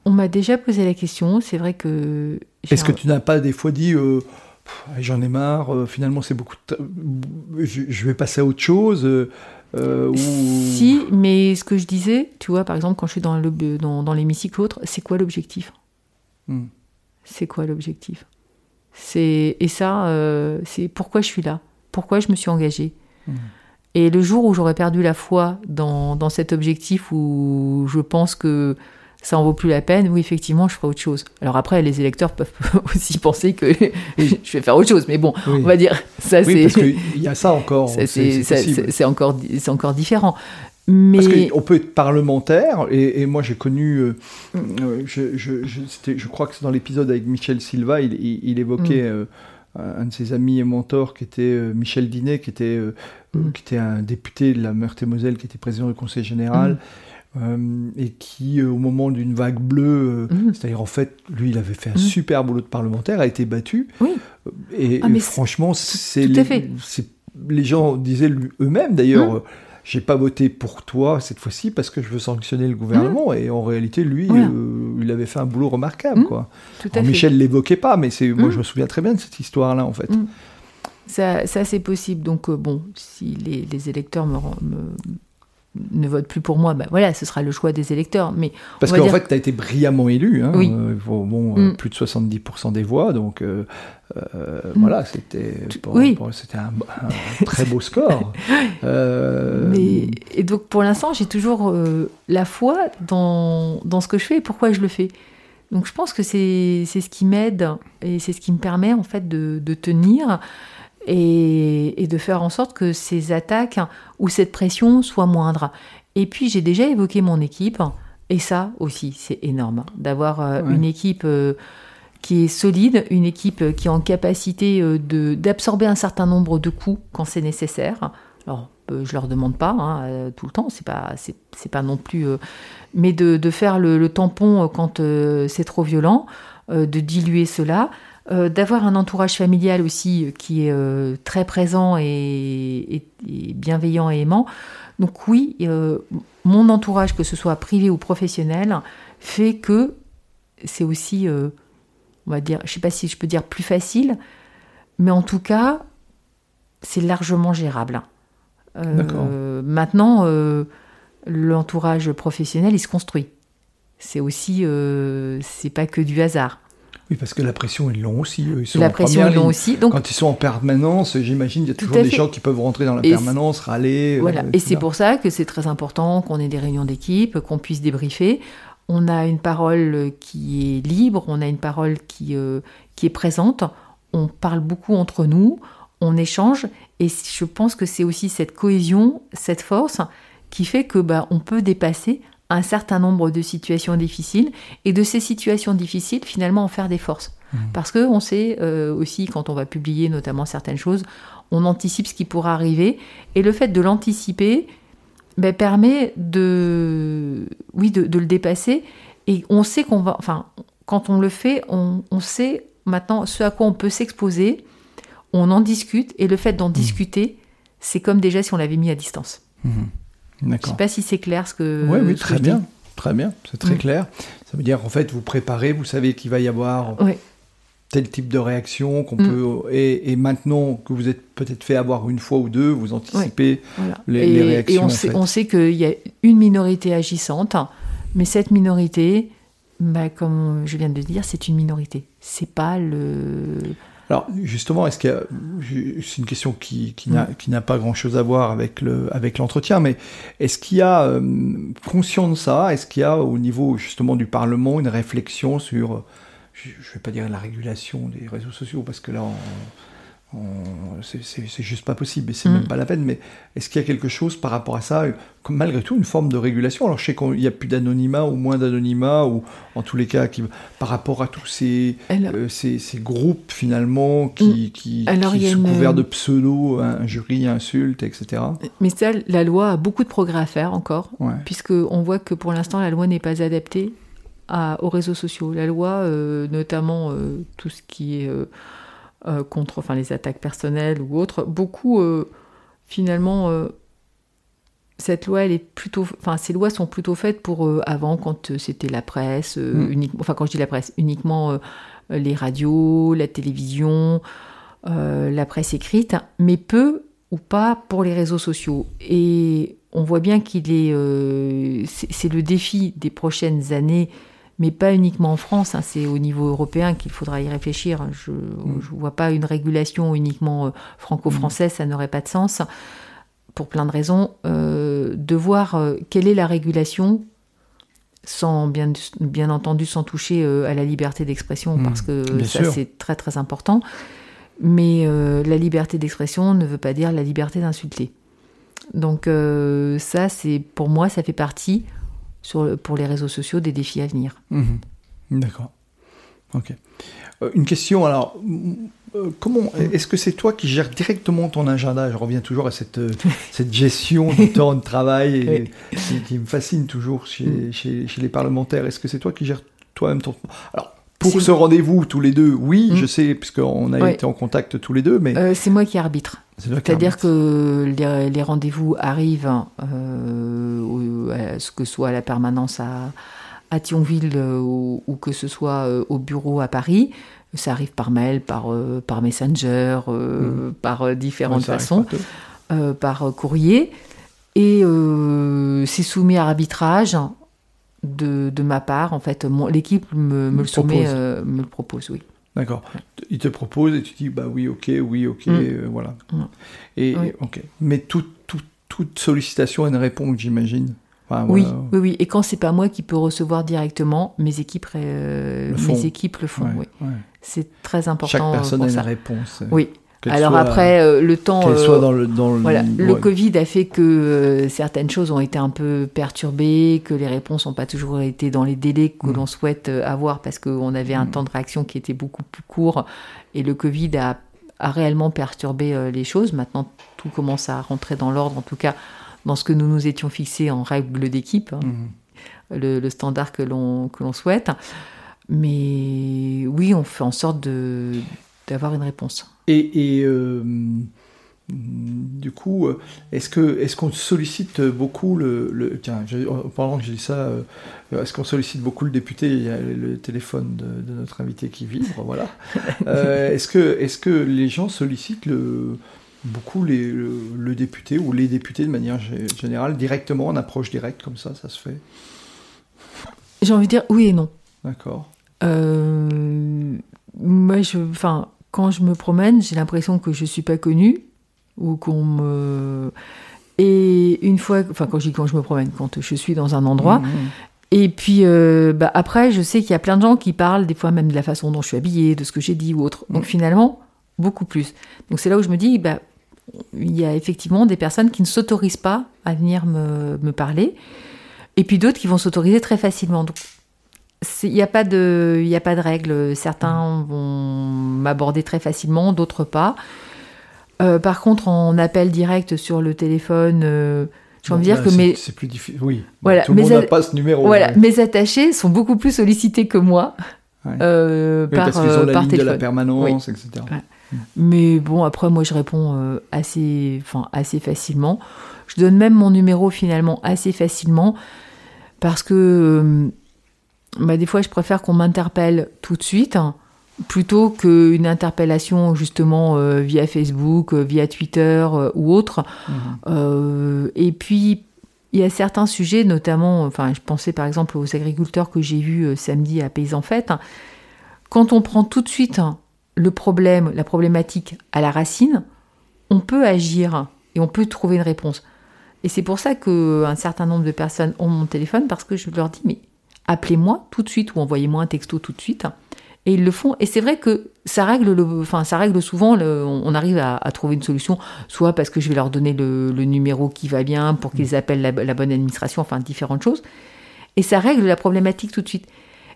On m'a déjà posé la question, c'est vrai que... Est-ce que tu n'as pas des fois dit, euh, j'en ai marre, euh, finalement c'est beaucoup... Je, vais passer à autre chose euh, Si, mais ce que je disais, tu vois, par exemple, quand je suis dans, le, dans, dans l'hémicycle autre, c'est quoi l'objectif? Hmm. C'est quoi l'objectif? C'est, Et ça, c'est pourquoi je suis là, pourquoi je me suis engagée? Hmm. Et le jour où j'aurais perdu la foi dans, dans cet objectif, où je pense que ça en vaut plus la peine, oui, effectivement, je ferai autre chose. Alors après, les électeurs peuvent [laughs] aussi penser que [laughs] je vais faire autre chose, mais bon, on va dire, ça oui, c'est... parce qu'il y a ça encore. [laughs] c'est encore, encore différent. Mais... Parce qu'on peut être parlementaire, et, moi j'ai connu, euh, euh, je, je, je, crois que c'est dans l'épisode avec Michel Silva, il, il, évoquait mm. euh, un de ses amis et mentors qui était Michel Dinet, qui était, mm. qui était un député de la Meurthe-et-Moselle, qui était président du Conseil général. Mm. Euh, et qui, euh, au moment d'une vague bleue, euh, mhm. c'est-à-dire en fait, lui, il avait fait un mhm. super boulot de parlementaire, a été battu. Oui. Et, ah, franchement, c'est les, les, gens disaient eux-mêmes d'ailleurs. Mhm. j'ai pas voté pour toi cette fois-ci parce que je veux sanctionner le gouvernement. Et en réalité, lui, il avait fait un boulot remarquable. Quoi. Tout à Michel l'évoquait pas, mais c'est moi je me souviens très bien de cette histoire-là en fait. Ça, ça c'est possible. Donc bon, si les, les électeurs me, me ne vote plus pour moi, ben voilà, ce sera le choix des électeurs. Mais Parce qu'en fait, tu as été brillamment élu, hein, oui. Euh, bon, euh, mm. plus de 70% des voix, donc euh, mm. voilà, c'était oui. un, très beau score. [laughs] Mais, et donc pour l'instant, j'ai toujours la foi dans, dans, ce que je fais et pourquoi je le fais. Donc je pense que c'est ce qui m'aide et c'est ce qui me permet en fait de, de tenir et, de faire en sorte que ces attaques ou cette pression soient moindres. Et puis j'ai déjà évoqué mon équipe, et ça aussi c'est énorme, d'avoir euh, une équipe euh, qui est solide, une équipe qui est en capacité euh, d'absorber un certain nombre de coups quand c'est nécessaire. Alors je leur demande pas hein, tout le temps, c'est pas c'est pas non plus, mais de, de faire le, le tampon quand c'est trop violent, de diluer cela. Euh, d'avoir un entourage familial aussi euh, qui est euh, très présent et, bienveillant et aimant. Donc oui, mon entourage, que ce soit privé ou professionnel, fait que c'est aussi, on va dire, je ne sais pas si je peux dire plus facile, mais en tout cas, c'est largement gérable. maintenant, l'entourage professionnel, il se construit. C'est aussi, c'est pas que du hasard. Oui, parce que la pression, ils l'ont aussi. la pression, ils l'ont aussi. Donc... Quand ils sont en permanence, j'imagine, il y a toujours des gens qui peuvent rentrer dans la permanence, râler. Voilà. Euh, et c'est pour ça que c'est très important qu'on ait des réunions d'équipe, qu'on puisse débriefer. On a une parole qui est libre, on a une parole qui, euh, qui est présente. On parle beaucoup entre nous, on échange. Et je pense que c'est aussi cette cohésion, cette force qui fait que bah, on peut dépasser un certain nombre de situations difficiles et de ces situations difficiles finalement en faire des forces. Mmh. Parce que on sait euh, aussi quand on va publier notamment certaines choses, on anticipe ce qui pourra arriver et le fait de l'anticiper ben, permet de, oui, de, le dépasser et on sait qu'on va, enfin, quand on le fait, on, sait maintenant ce à quoi on peut s'exposer, on en discute et le fait d'en mmh. discuter, c'est comme déjà si on l'avait mis à distance. Mmh. Je ne sais pas si c'est clair ce que. Oui, oui, très bien. Très bien, c'est très mm. clair. Ça veut dire, en fait, vous préparez, vous savez qu'il va y avoir tel type de réaction qu'on peut et, maintenant que vous êtes peut-être fait avoir une fois ou deux, vous anticipez les, réactions. Et on, sait, on sait qu'il y a une minorité agissante, mais cette minorité, bah, comme je viens de le dire, c'est une minorité. C'est pas le. Alors justement, est-ce que c'est une question qui, qui n'a pas grand-chose à voir avec le avec l'entretien, mais est-ce qu'il y a euh, conscient de ça? Est-ce qu'il y a au niveau justement du Parlement une réflexion sur je ne vais pas dire la régulation des réseaux sociaux, parce que là, c'est juste pas possible, et c'est mm. même pas la peine, mais est-ce qu'il y a quelque chose par rapport à ça, comme malgré tout, une forme de régulation? Alors je sais qu'il n'y a plus d'anonymat, ou moins d'anonymat, ou en tous les cas, qui, par rapport à tous ces, euh, ces, groupes finalement qui, mm. qui, sous couvert de pseudo, injuries, insultes, etc. Mais ça, la loi a beaucoup de progrès à faire encore, puisque puisqu'on voit que pour l'instant, la loi n'est pas adaptée aux réseaux sociaux. La loi, euh, notamment euh, tout ce qui est euh, contre enfin, les attaques personnelles ou autres, beaucoup, finalement, cette loi, elle est plutôt, enfin, ces lois sont plutôt faites pour avant, quand c'était la presse, mm. uniquement, enfin, quand je dis la presse, uniquement les radios, la télévision, la presse écrite, mais peu ou pas pour les réseaux sociaux. Et on voit bien qu'il est, c'est le défi des prochaines années mais pas uniquement en France, hein, c'est au niveau européen qu'il faudra y réfléchir. Je ne mm. vois pas une régulation uniquement euh, franco-française, ça n'aurait pas de sens, pour plein de raisons. Euh, de voir euh, quelle est la régulation, sans bien, bien entendu sans toucher à la liberté d'expression, mm. parce que ça c'est très très important. Mais la liberté d'expression ne veut pas dire la liberté d'insulter. Donc ça, c'est pour moi, ça fait partie sur, pour les réseaux sociaux des défis à venir. Mhm. D'accord. Ok. Euh, une question, alors, euh, comment est-ce que c'est toi qui gères directement ton agenda? Je reviens toujours à cette, euh, [laughs] cette gestion du temps de travail qui, me fascine toujours chez, chez, chez les parlementaires. Est-ce que c'est toi qui gères toi-même ton... Alors, pour ce rendez-vous, tous les deux, oui, mm. je sais, puisqu'on a été en contact tous les deux, mais... c'est moi qui arbitre. C'est-à-dire que les, rendez-vous arrivent, euh, ce que soit à la permanence à, à Thionville euh, ou, que ce soit euh, au bureau à Paris. Ça arrive par mail, par, par Messenger, mm. par différentes façons, par courrier. Et c'est soumis à arbitrage de, de, ma part. En fait, l'équipe me, me, le soumet, me le propose, oui. D'accord. Il te propose et tu dis bah oui, ok, oui, ok, mm. euh, voilà. Mm. Et ok. Mais toute sollicitation a une réponse, j'imagine. oui, oui, oui. Et quand c'est pas moi qui peux recevoir directement, mes équipes, euh, le mes équipes le font. oui. C'est très important. Chaque personne a une réponse. Oui. Alors après, euh, le temps. Qu'elle soit dans le. Dans voilà, le Covid a fait que euh, certaines choses ont été un peu perturbées, que les réponses n'ont pas toujours été dans les délais que mm. l'on souhaite euh, avoir parce qu'on avait un mm. temps de réaction qui était beaucoup plus court et le Covid a, a réellement perturbé les choses. Maintenant, tout commence à rentrer dans l'ordre, en tout cas dans ce que nous nous étions fixés en règle d'équipe, hein, mm. le, le, standard que l'on souhaite. Mais oui, on fait en sorte d'avoir une réponse. Et, euh, du coup, est-ce que est-ce qu'on sollicite beaucoup le, tiens, pendant que j'ai dit ça, euh, est-ce qu'on sollicite beaucoup le député Il y a le téléphone de, notre invité qui vibre, voilà. [laughs] Euh, est-ce que est-ce que les gens sollicitent le beaucoup les, le, député ou les députés de manière générale directement en approche directe comme ça, ça se fait? J'ai envie de dire oui et non. D'accord. Moi, je, enfin, quand je me promène, j'ai l'impression que je suis pas connue ou qu'on me et une fois, enfin quand je dis quand je me promène, quand je suis dans un endroit. Mmh, mmh. Et puis euh, bah, après, je sais qu'il y a plein de gens qui parlent des fois même de la façon dont je suis habillée, de ce que j'ai dit ou autre. Donc mmh. finalement, beaucoup plus. Donc c'est là où je me dis, bah, il y a effectivement des personnes qui ne s'autorisent pas à venir me, me parler, et puis d'autres qui vont s'autoriser très facilement. Donc il n'y a pas de, il a pas de règle. Certains vont m'aborder très facilement, d'autres pas. Euh, par contre, en appel direct sur le téléphone, euh, j'ai envie de dire que mes, c'est plus difficile. Oui. Voilà, tout le monde n'a pas ce numéro. Voilà, mes attachés sont beaucoup plus sollicités que moi. Euh, par, parce qu'ils ont la ligne de la permanence, etc. Mm. Mais bon, après, moi, je réponds assez, enfin, assez facilement. Je donne même mon numéro finalement assez facilement parce que bah, des fois, je préfère qu'on m'interpelle tout de suite, plutôt qu'une interpellation justement euh, via Facebook, euh, via Twitter euh, ou autre. Mhm. et puis, il y a certains sujets, notamment, enfin, je pensais par exemple aux agriculteurs que j'ai vus samedi à Paysan Fête. Quand on prend tout de suite le problème, la problématique à la racine, on peut agir et on peut trouver une réponse. Et c'est pour ça qu'un certain nombre de personnes ont mon téléphone parce que je leur dis mais appelez-moi tout de suite ou envoyez-moi un texto tout de suite et ils le font. Et c'est vrai que ça règle, le, enfin, ça règle souvent, on arrive à, trouver une solution, soit parce que je vais leur donner le, numéro qui va bien pour qu'ils appellent la, bonne administration, enfin différentes choses. Et ça règle la problématique tout de suite.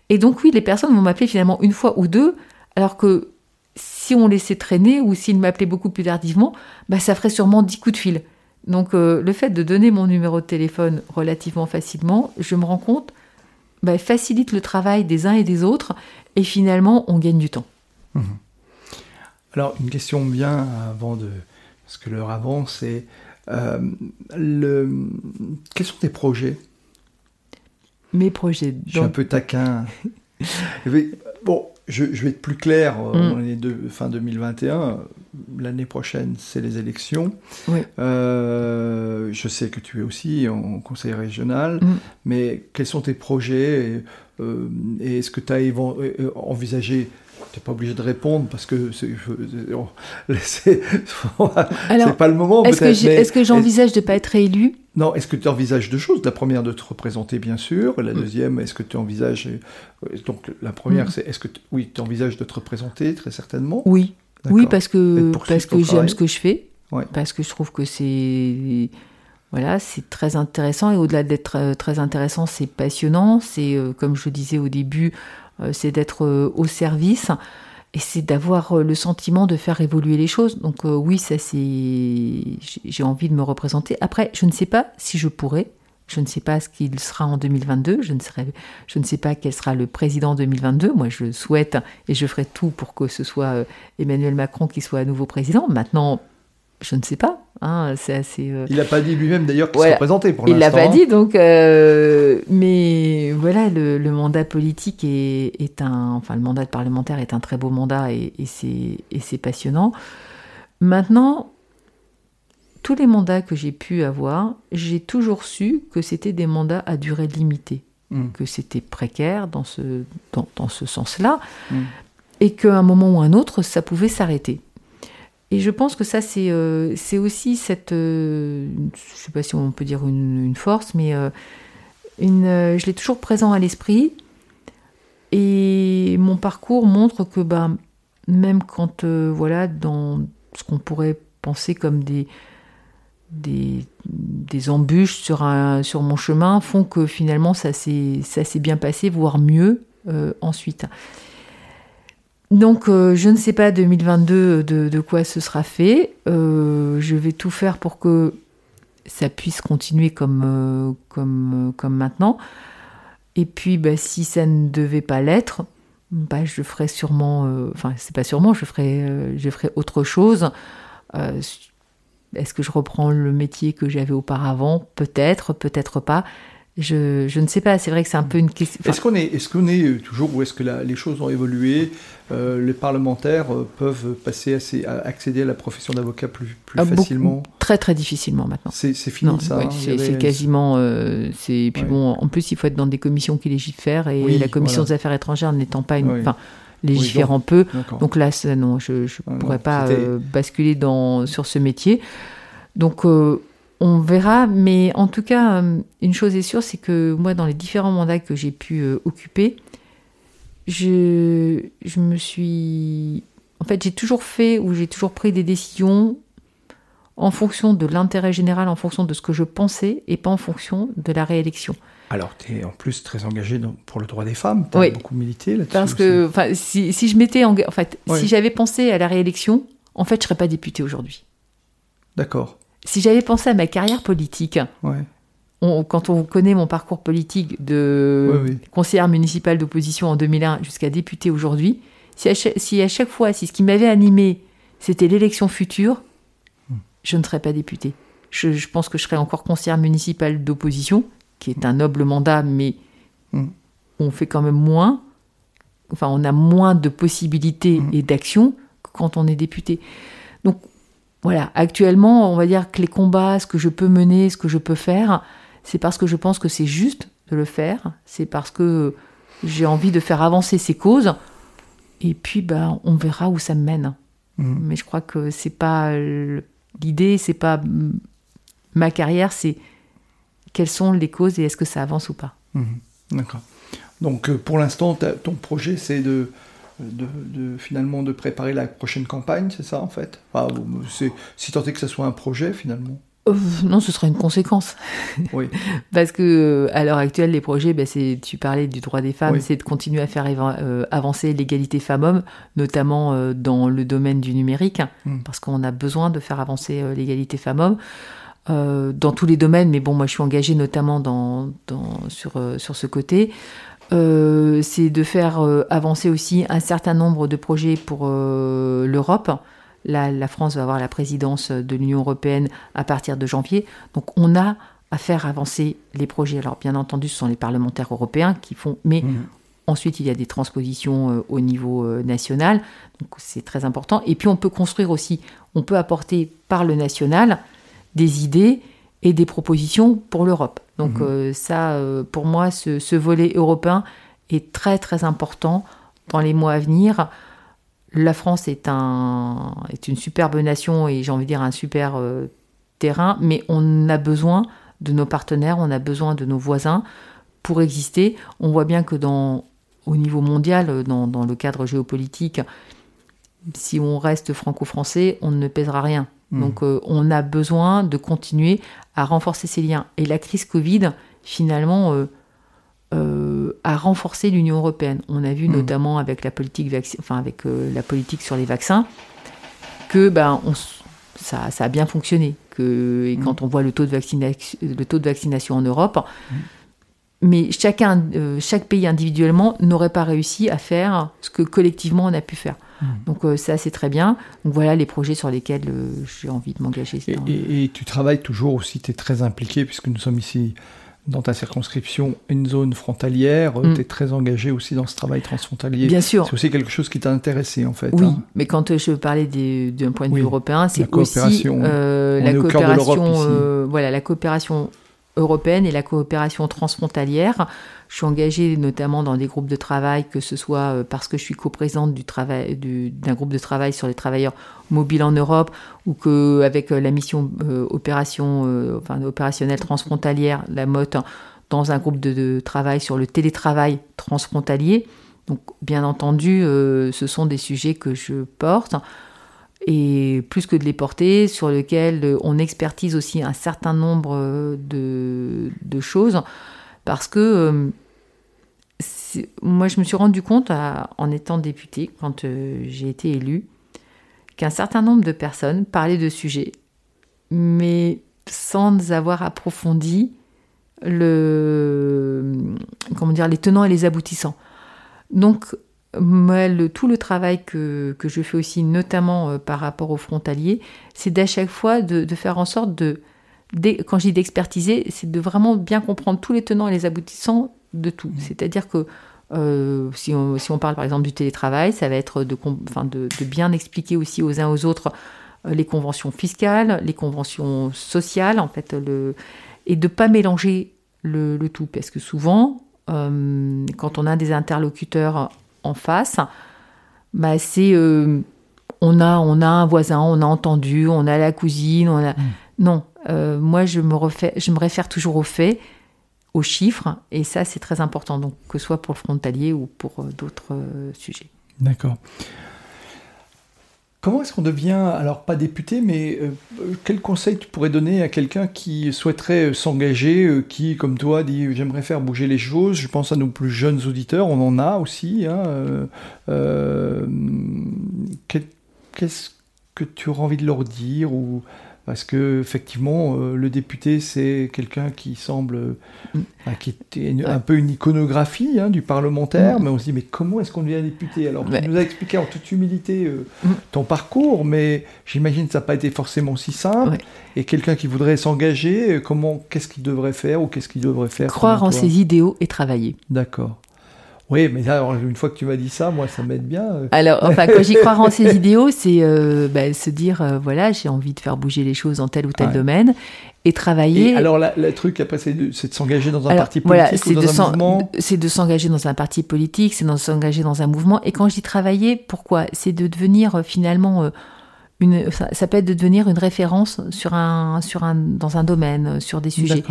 Et donc oui, les personnes vont m'appeler finalement une fois ou deux, alors que si on laissait traîner ou s'ils m'appelaient beaucoup plus tardivement, bah, ça ferait sûrement dix coups de fil. Donc euh, le fait de donner mon numéro de téléphone relativement facilement, je me rends compte, bah, facilite le travail des uns et des autres et finalement on gagne du temps. Mhm. Alors une question bien avant de... parce que l'heure avance, c'est euh, le... quels sont tes projets? Mes projets. Je suis un peu taquin. [laughs] bon, je, vais être plus clair, euh, mm. on est de fin 2021, l'année prochaine c'est les élections. Euh, je sais que tu es aussi en conseil régional, mm. mais quels sont tes projets euh, et, est-ce que tu as envisagé tu n'es pas obligé de répondre parce que c'est [laughs] [laughs] pas le moment. Est-ce que, est que j'envisage de ne pas être élu Non, est-ce que tu envisages deux choses? La première, de te représenter, bien sûr. La mm. deuxième, est-ce que tu envisages. Euh, donc, la première, mm. c'est est-ce que oui, tu envisages de te représenter, très certainement? Oui. Oui, parce que, parce que j'aime ce que je fais. Parce que je trouve que c'est. Voilà, c'est très intéressant et au-delà d'être euh, très intéressant, c'est passionnant. C'est, euh, comme je le disais au début, c'est d'être au service et c'est d'avoir euh, le sentiment de faire évoluer les choses. Donc oui, ça c'est j'ai envie de me représenter. Après, je ne sais pas si je pourrais. Je ne sais pas ce qu'il sera en 2022. Je ne, je ne sais pas quel sera le président en 2022. Moi, je souhaite et je ferai tout pour que ce soit Emmanuel Macron qui soit à nouveau président. Maintenant, je ne sais pas. Hein, c'est assez. Euh, il n'a pas dit lui-même d'ailleurs qu'il se représentait pour l'instant. Il l'a pas dit donc. Euh, mais voilà, le, mandat politique est, est, un, enfin le mandat de parlementaire est un très beau mandat et, et c'est passionnant. Maintenant, tous les mandats que j'ai pu avoir, j'ai toujours su que c'était des mandats à durée limitée, hmm. que c'était précaire dans ce dans, dans ce sens-là, hmm. et qu'à un moment ou un autre, ça pouvait s'arrêter. Et je pense que ça, c'est euh, aussi cette. Euh, je ne sais pas si on peut dire une, force, mais euh, une, je l'ai toujours présent à l'esprit. Et mon parcours montre que bah, même quand, voilà, dans ce qu'on pourrait penser comme des, des, des embûches sur, un, sur mon chemin, font que finalement ça s'est bien passé, voire mieux ensuite. Donc, euh, je ne sais pas 2022 de, de quoi ce sera fait. Euh, je vais tout faire pour que ça puisse continuer comme, euh, comme, comme maintenant. Et puis, bah, si ça ne devait pas l'être, bah, je ferai sûrement, enfin, c'est pas sûrement, je je ferai autre chose. Est-ce que je reprends le métier que j'avais auparavant? Peut-être, peut-être pas. Je, je, ne sais pas, c'est vrai que c'est un peu une question. Est-ce qu'on est, est toujours, ou est-ce que la, les choses ont évolué euh, Les parlementaires euh, peuvent passer à accéder à la profession d'avocat plus, plus ah, facilement Très très difficilement maintenant. C'est fini ça hein, C'est quasiment. Euh, c'est puis bon, en plus il faut être dans des commissions qui légifèrent et la commission des affaires étrangères n'étant pas une. Enfin, légiférant peu. Donc là, non, je ne pourrais pas euh, basculer dans, sur ce métier. Donc on verra, mais en tout cas, euh, une chose est sûre, c'est que moi, dans les différents mandats que j'ai pu euh, occuper, je, je me suis... En fait, j'ai toujours fait ou j'ai toujours pris des décisions en fonction de l'intérêt général, en fonction de ce que je pensais, et pas en fonction de la réélection. Alors, tu es en plus très engagé pour le droit des femmes, tu as beaucoup milité là-dessus. Parce que si, si, je m'étais en... fait, si j'avais pensé à la réélection, en fait, je serais pas députée aujourd'hui. D'accord si j'avais pensé à ma carrière politique, quand on connaît mon parcours politique de conseillère municipale d'opposition en 2001 jusqu'à députée aujourd'hui, si, à chaque fois, si ce qui m'avait animé, c'était l'élection future, hmm. je ne serais pas députée. Je, pense que je serais encore conseillère municipale d'opposition, qui est un noble mandat, mais hmm. on fait quand même moins. enfin, on a moins de possibilités Mhm. et d'actions que quand on est député. Donc voilà, actuellement, on va dire que les combats, ce que je peux mener, ce que je peux faire, c'est parce que je pense que c'est juste de le faire, c'est parce que j'ai envie de faire avancer ces causes, et puis bah, on verra où ça me mène. Mhm. Mais je crois que c'est pas l'idée, c'est pas ma carrière, c'est quelles sont les causes et est-ce que ça avance ou pas. Mhm. D'accord. Donc euh, pour l'instant, ta- ton projet, c'est de, de, de- finalement de préparer la prochaine campagne, c'est ça en fait? Enfin, c'est, Si tant est que ce soit un projet finalement. Euh, non, ce sera une conséquence. Oui. [laughs] Parce que euh, à l'heure actuelle, les projets, ben, c'est, tu parlais du droit des femmes, Oui. c'est de continuer à faire euh, avancer l'égalité femmes-hommes, notamment euh, dans le domaine du numérique, Mm. parce qu'on a besoin de faire avancer l'égalité femmes-hommes. euh, dans tous les domaines, mais bon, moi je suis engagée notamment dans, dans- sur, euh, sur ce côté. Euh, c'est de faire euh, avancer aussi un certain nombre de projets pour euh, l'Europe. Là, la France va avoir la présidence de l'Union européenne à partir de janvier. Donc on a à faire avancer les projets. Alors bien entendu, ce sont les parlementaires européens qui font, mais Mhm. ensuite il y a des transpositions au niveau national. Donc c'est très important. Et puis on peut construire aussi, on peut apporter par le national des idées et des propositions pour l'Europe. Donc Mhm. euh, ça, euh, pour moi, ce, ce volet européen est très très important dans les mois à venir. La France est, un, est une superbe nation et j'ai envie de dire un super euh, terrain, mais on a besoin de nos partenaires, on a besoin de nos voisins pour exister. On voit bien que dans, au niveau mondial, dans, dans le cadre géopolitique, si on reste franco-français, on ne pèsera rien. Mhm. Donc euh, on a besoin de continuer à renforcer ces liens. Et la crise Covid, finalement, euh, euh, a renforcé l'Union européenne. On a vu Mhm. notamment avec la politique, vacci- enfin, avec, la politique sur les vaccins que ben, on ça, ça a bien fonctionné. Que, et Mhm. quand on voit le taux de, vaccination, le taux de vaccination en Europe, mais chacun, euh, chaque pays individuellement n'aurait pas réussi à faire ce que collectivement on a pu faire. Mhm. Donc euh, ça c'est très bien. Donc voilà les projets sur lesquels euh, j'ai envie de m'engager. Et, et- et tu travailles toujours aussi, tu es très impliqué, puisque nous sommes ici dans ta circonscription, une zone frontalière, Mm. tu es très engagé aussi dans ce travail transfrontalier. Bien sûr. C'est aussi quelque chose qui t'a intéressé en fait. Oui, hein. mais quand je parlais d'un point de vue européen, c'est la aussi coopération. euh, On la est au cœur de l'Europe coopération, euh, voilà, la coopération européenne et la coopération transfrontalière. Je suis engagée notamment dans des groupes de travail, que ce soit euh, parce que je suis coprésidente du d'un groupe de travail sur les travailleurs mobiles en Europe, ou que avec euh, la mission euh, opérationnelle transfrontalière, la MOT, dans un groupe de, travail sur le télétravail transfrontalier. Donc, bien entendu, ce sont des sujets que je porte et plus que de les porter, sur lesquels euh, on expertise aussi un certain nombre euh, de, choses, parce que euh, moi, je me suis rendu compte, en étant députée, quand j'ai été élue, qu'un certain nombre de personnes parlaient de sujets, mais sans avoir approfondi le, comment dire, les tenants et les aboutissants. Donc, moi, le- tout le travail que, que je fais aussi, notamment euh, par rapport aux frontaliers, c'est d'à chaque fois de, de faire en sorte de, d'e- quand je dis d'expertiser, c'est de vraiment bien comprendre tous les tenants et les aboutissants de tout. C'est-à-dire que euh, si, on, si on parle par exemple du télétravail, ça va être de, enfin, de, de bien expliquer aussi aux uns aux autres euh, les conventions fiscales, les conventions sociales, en fait, le, et de pas mélanger le, le tout, parce que souvent, euh, quand on a des interlocuteurs en face, bah c'est euh, on a on a un voisin, on a entendu, on a la cousine, on a non. euh, moi je me refais, je me réfère toujours aux faits, aux chiffres, et ça c'est très important. Donc que ce soit pour le frontalier ou pour euh, d'autres sujets. D'accord. Comment est-ce qu'on devient, alors pas député, mais euh, quel conseil tu pourrais donner à quelqu'un qui souhaiterait euh, s'engager, euh, qui, comme toi, dit j'aimerais faire bouger les choses Je pense à nos plus jeunes auditeurs, on en a aussi. hein, Qu'est-ce que tu auras envie de leur dire ou parce que effectivement, euh, le député, c'est quelqu'un qui semble, Mm. bah, qui est une- un peu une iconographie hein, du parlementaire, mais on se dit mais comment est-ce qu'on devient député? Alors Ouais. tu nous as expliqué en toute humilité euh, Mm. ton parcours, mais j'imagine que ça n'a pas été forcément si simple. Ouais. Et quelqu'un qui voudrait s'engager, euh, comment, qu'est-ce qu'il devrait faire ou qu'est-ce qu'il devrait faire Croire en toi? ses idéaux et travailler. D'accord. Oui, mais là, une fois que tu m'as dit ça, moi, ça m'aide bien. Alors, enfin, quand j'y crois en [laughs] ces idéaux, c'est bah, se dire, voilà, j'ai envie de faire bouger les choses dans tel ou tel domaine et travailler. Et alors, le truc après, c'est de, s'engager dans un parti politique ou dans un mouvement C'est de s'engager dans un parti politique, c'est de s'engager dans un mouvement. Et quand je dis travailler, pourquoi? C'est de devenir finalement une, ça, peut être de devenir une référence sur un, sur un, dans un domaine, sur des sujets.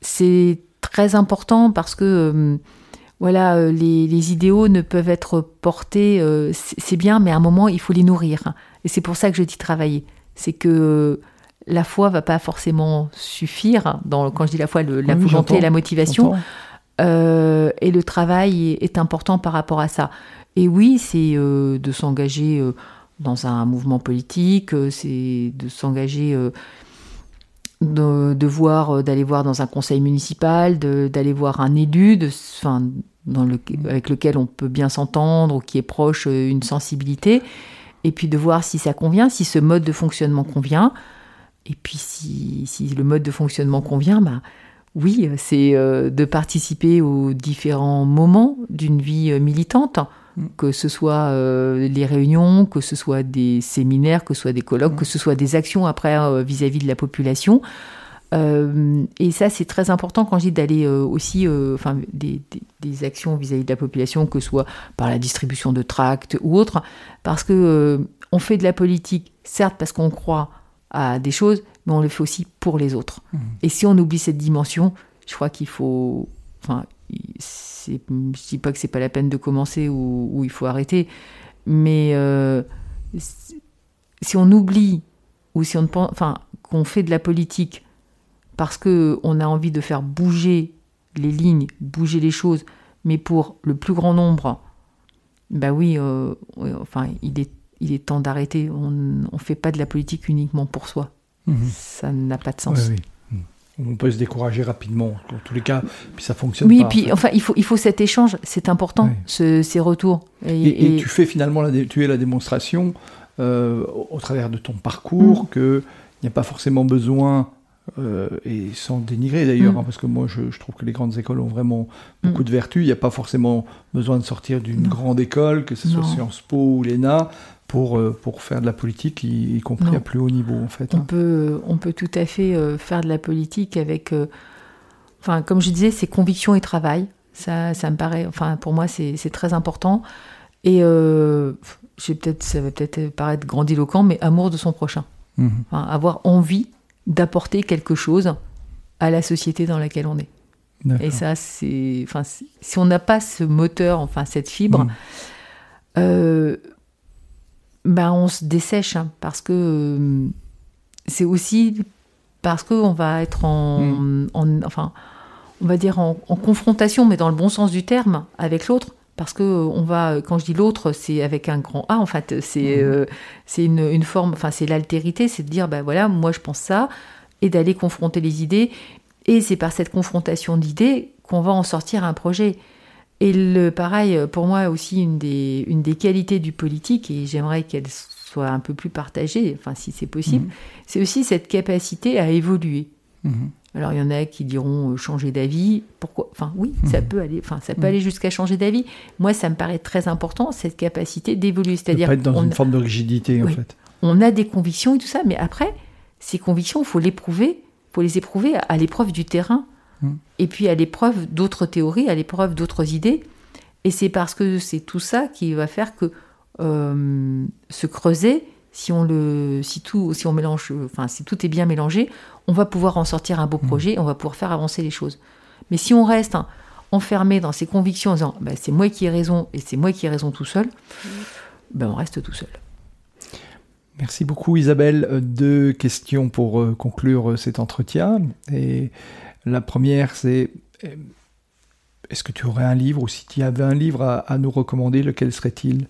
C'est très important parce que euh, voilà, euh, les, les, idéaux ne peuvent être portés, euh, c'est bien, mais à un moment, il faut les nourrir. Et c'est pour ça que je dis travailler. C'est que la foi va pas forcément suffire, dans, quand je dis la foi, la volonté et la motivation. et le travail est, est, important par rapport à ça. Et oui, c'est de s'engager dans un mouvement politique, euh, c'est de s'engager, euh, de, voir, euh, d'aller voir dans un conseil municipal, d'aller voir un élu, de, enfin, avec lequel on peut bien s'entendre ou qui est proche une sensibilité, et puis de voir si ça convient, si ce mode de fonctionnement convient, et puis si, si le mode de fonctionnement convient, bah, oui, c'est de participer aux différents moments d'une vie militante que ce soit euh, les réunions, que ce soit des séminaires, que ce soit des colloques, que ce soit des actions après euh, vis-à-vis de la population. Euh, et ça, c'est très important quand je dis d'aller aussi, enfin, des, actions vis-à-vis de la population, que ce soit par la distribution de tracts ou autre, parce que on fait de la politique, certes parce qu'on croit à des choses, mais on le fait aussi pour les autres. Mmh. Et si on oublie cette dimension, je crois qu'il faut, enfin, c'est, je dis pas que c'est pas la peine de commencer ou, il faut arrêter, mais euh, si on oublie ou si on pense, enfin, qu'on fait de la politique parce que on a envie de faire bouger les lignes, bouger les choses, mais pour le plus grand nombre, ben oui, euh, enfin, il est, il est temps d'arrêter. On ne fait pas de la politique uniquement pour soi. Mhm. Ça n'a pas de sens on peut se décourager rapidement, en tous les cas, puis ça fonctionne oui, pas. Oui, puis enfin, il faut, il faut cet échange, c'est important, ces retours. Et, tu fais finalement la, tu es la démonstration euh, au, travers de ton parcours mm. qu'il n'y a pas forcément besoin, euh, et sans dénigrer d'ailleurs, mm. hein, parce que moi je, trouve que les grandes écoles ont vraiment beaucoup mm. de vertus, il n'y a pas forcément besoin de sortir d'une grande école, que ce soit Sciences Po ou l'ENA, pour, euh, pour faire de la politique, y, compris à plus haut niveau en fait. On, peut, on peut tout à fait euh, faire de la politique avec, euh, enfin comme je disais, c'est conviction et travail. Ça, ça me paraît, enfin pour moi c'est très important. Et peut-être, ça va peut-être paraître grandiloquent, mais amour de son prochain. Mhm. avoir envie d'apporter quelque chose à la société dans laquelle on est. Et ça, c'est, enfin, si on n'a pas ce moteur, enfin cette fibre, mhm ben, on se dessèche hein, parce que euh, c'est aussi parce qu'on va être mm. en, enfin, on va dire en, confrontation, mais dans le bon sens du terme, avec l'autre. Parce que on va, quand je dis l'autre, c'est avec un grand A, en fait, c'est mm. euh, c'est une, une, forme, enfin, c'est l'altérité, c'est de dire, ben voilà, moi je pense ça, et d'aller confronter les idées. Et c'est par cette confrontation d'idées qu'on va en sortir un projet. Et le pareil, pour moi aussi, une des, une des qualités du politique, et j'aimerais qu'elle soit un peu plus partagée, enfin si c'est possible, mhm. c'est aussi cette capacité à évoluer. Mhm. Alors il y en a qui diront euh, changer d'avis. Pourquoi? Enfin oui, ça mhm. peut aller. Enfin ça peut aller jusqu'à changer d'avis. Moi, ça me paraît très important cette capacité d'évoluer, c'est-à-dire être dans une forme de rigidité en fait. On a des convictions et tout ça, mais après ces convictions, il faut l'éprouver, faut les éprouver à l'épreuve du terrain et puis à l'épreuve d'autres théories, à l'épreuve d'autres idées. Et c'est parce que c'est tout ça qui va faire que euh, se creuser, si on le, si tout, si on mélange, enfin si tout est bien mélangé, on va pouvoir en sortir un beau mm. projet, on va pouvoir faire avancer les choses. Mais si on reste enfermé dans ses convictions en disant bah, c'est moi qui ai raison et c'est moi qui ai raison tout seul, ben on reste tout seul. Merci beaucoup Isabelle. Euh, deux questions pour euh, conclure cet entretien. Et la première, c'est euh, est-ce que tu aurais un livre ou si tu avais un livre à, nous recommander, lequel serait-il?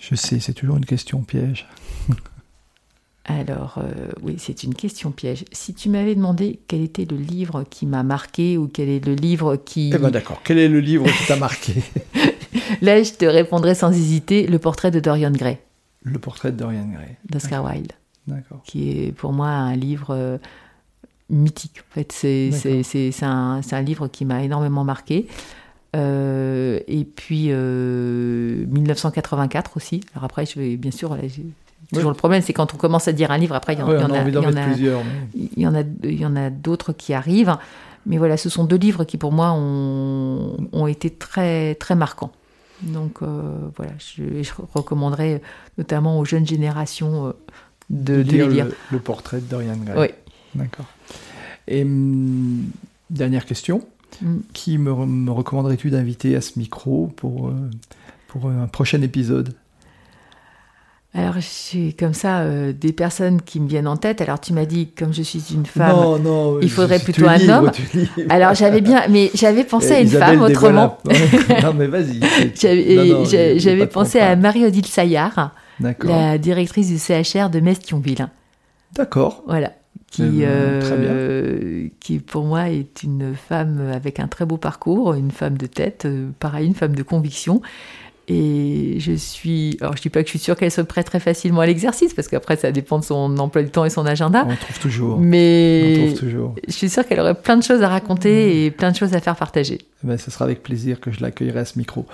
Je sais, c'est toujours une question piège. [laughs] Alors, euh, oui, c'est une question piège. Si tu m'avais demandé quel était le livre qui m'a marqué ou quel est le livre qui... Eh bien d'accord, quel est le livre qui t'a marqué? [laughs] Là, je te répondrai sans hésiter, Le portrait de Dorian Gray. Le portrait de Dorian Gray. D'Oscar Wilde. D'accord. Qui est pour moi un livre euh, mythique. En fait, c'est un, un, livre qui m'a énormément marqué. et puis 1984 aussi. Alors après, je vais bien sûr, toujours le problème, c'est quand on commence à dire un livre, après il y en, a, il y en a, il y en a d'autres qui arrivent. Mais voilà, ce sont deux livres qui pour moi ont, ont été très très marquants. Donc voilà, je, je, recommanderais notamment aux jeunes générations de, lire, Le, portrait de Dorian Gray. Oui. D'accord. Et hum, dernière question. Mm. Qui me, recommanderais-tu d'inviter à ce micro pour, euh, pour un prochain épisode? Alors, j'ai comme ça euh, des personnes qui me viennent en tête. Alors, tu m'as dit, comme je suis une femme, il faudrait plutôt un homme. Alors, j'avais bien, mais j'avais pensé à une femme autrement. [laughs] non, mais vas-y. [laughs] j'avais pensé à Marie-Odile Saillard, la directrice du CHR de Mestionville. D'accord. Voilà qui, euh, qui pour moi est une femme avec un très beau parcours, une femme de tête, euh, pareil, une femme de conviction. Et je suis, alors je dis pas que je suis sûre qu'elle se prête très facilement à l'exercice, parce qu'après ça dépend de son emploi du temps et son agenda. On trouve toujours. Mais On trouve toujours. je suis sûre qu'elle aurait plein de choses à raconter et plein de choses à faire partager. Eh ben, ce sera avec plaisir que je l'accueillerai à ce micro.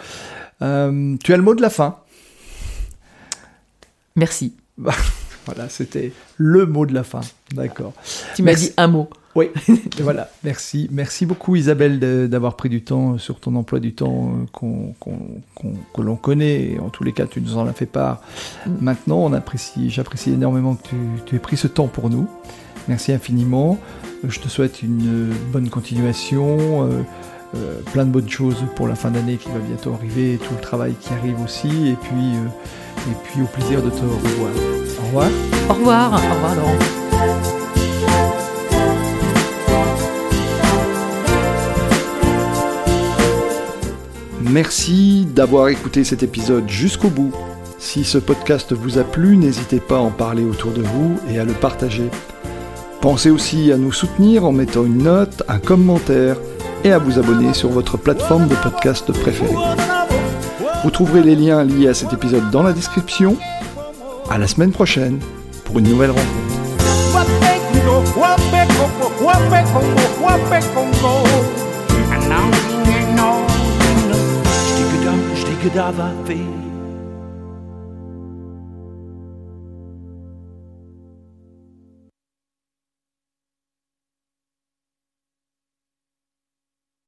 Euh, tu as le mot de la fin. Merci. [laughs] Voilà, c'était le mot de la fin. D'accord. Tu m'as dit un mot. Oui, [laughs] voilà, merci. Merci beaucoup Isabelle d'avoir pris du temps sur ton emploi du temps euh, que l'on connaît. En tous les cas, tu nous en as fait part. Mm. Maintenant, on apprécie, j'apprécie énormément que tu, aies pris ce temps pour nous. Merci infiniment. Je te souhaite une bonne continuation. Euh, euh, plein de bonnes choses pour la fin d'année qui va bientôt arriver, tout le travail qui arrive aussi, et puis, et puis au plaisir de te revoir. Au revoir. Au revoir. Au revoir Laurent. Merci d'avoir écouté cet épisode jusqu'au bout. Si ce podcast vous a plu, n'hésitez pas à en parler autour de vous et à le partager. Pensez aussi à nous soutenir en mettant une note, un commentaire et à vous abonner sur votre plateforme de podcast préférée. Vous trouverez les liens liés à cet épisode dans la description. À la semaine prochaine pour une nouvelle rencontre.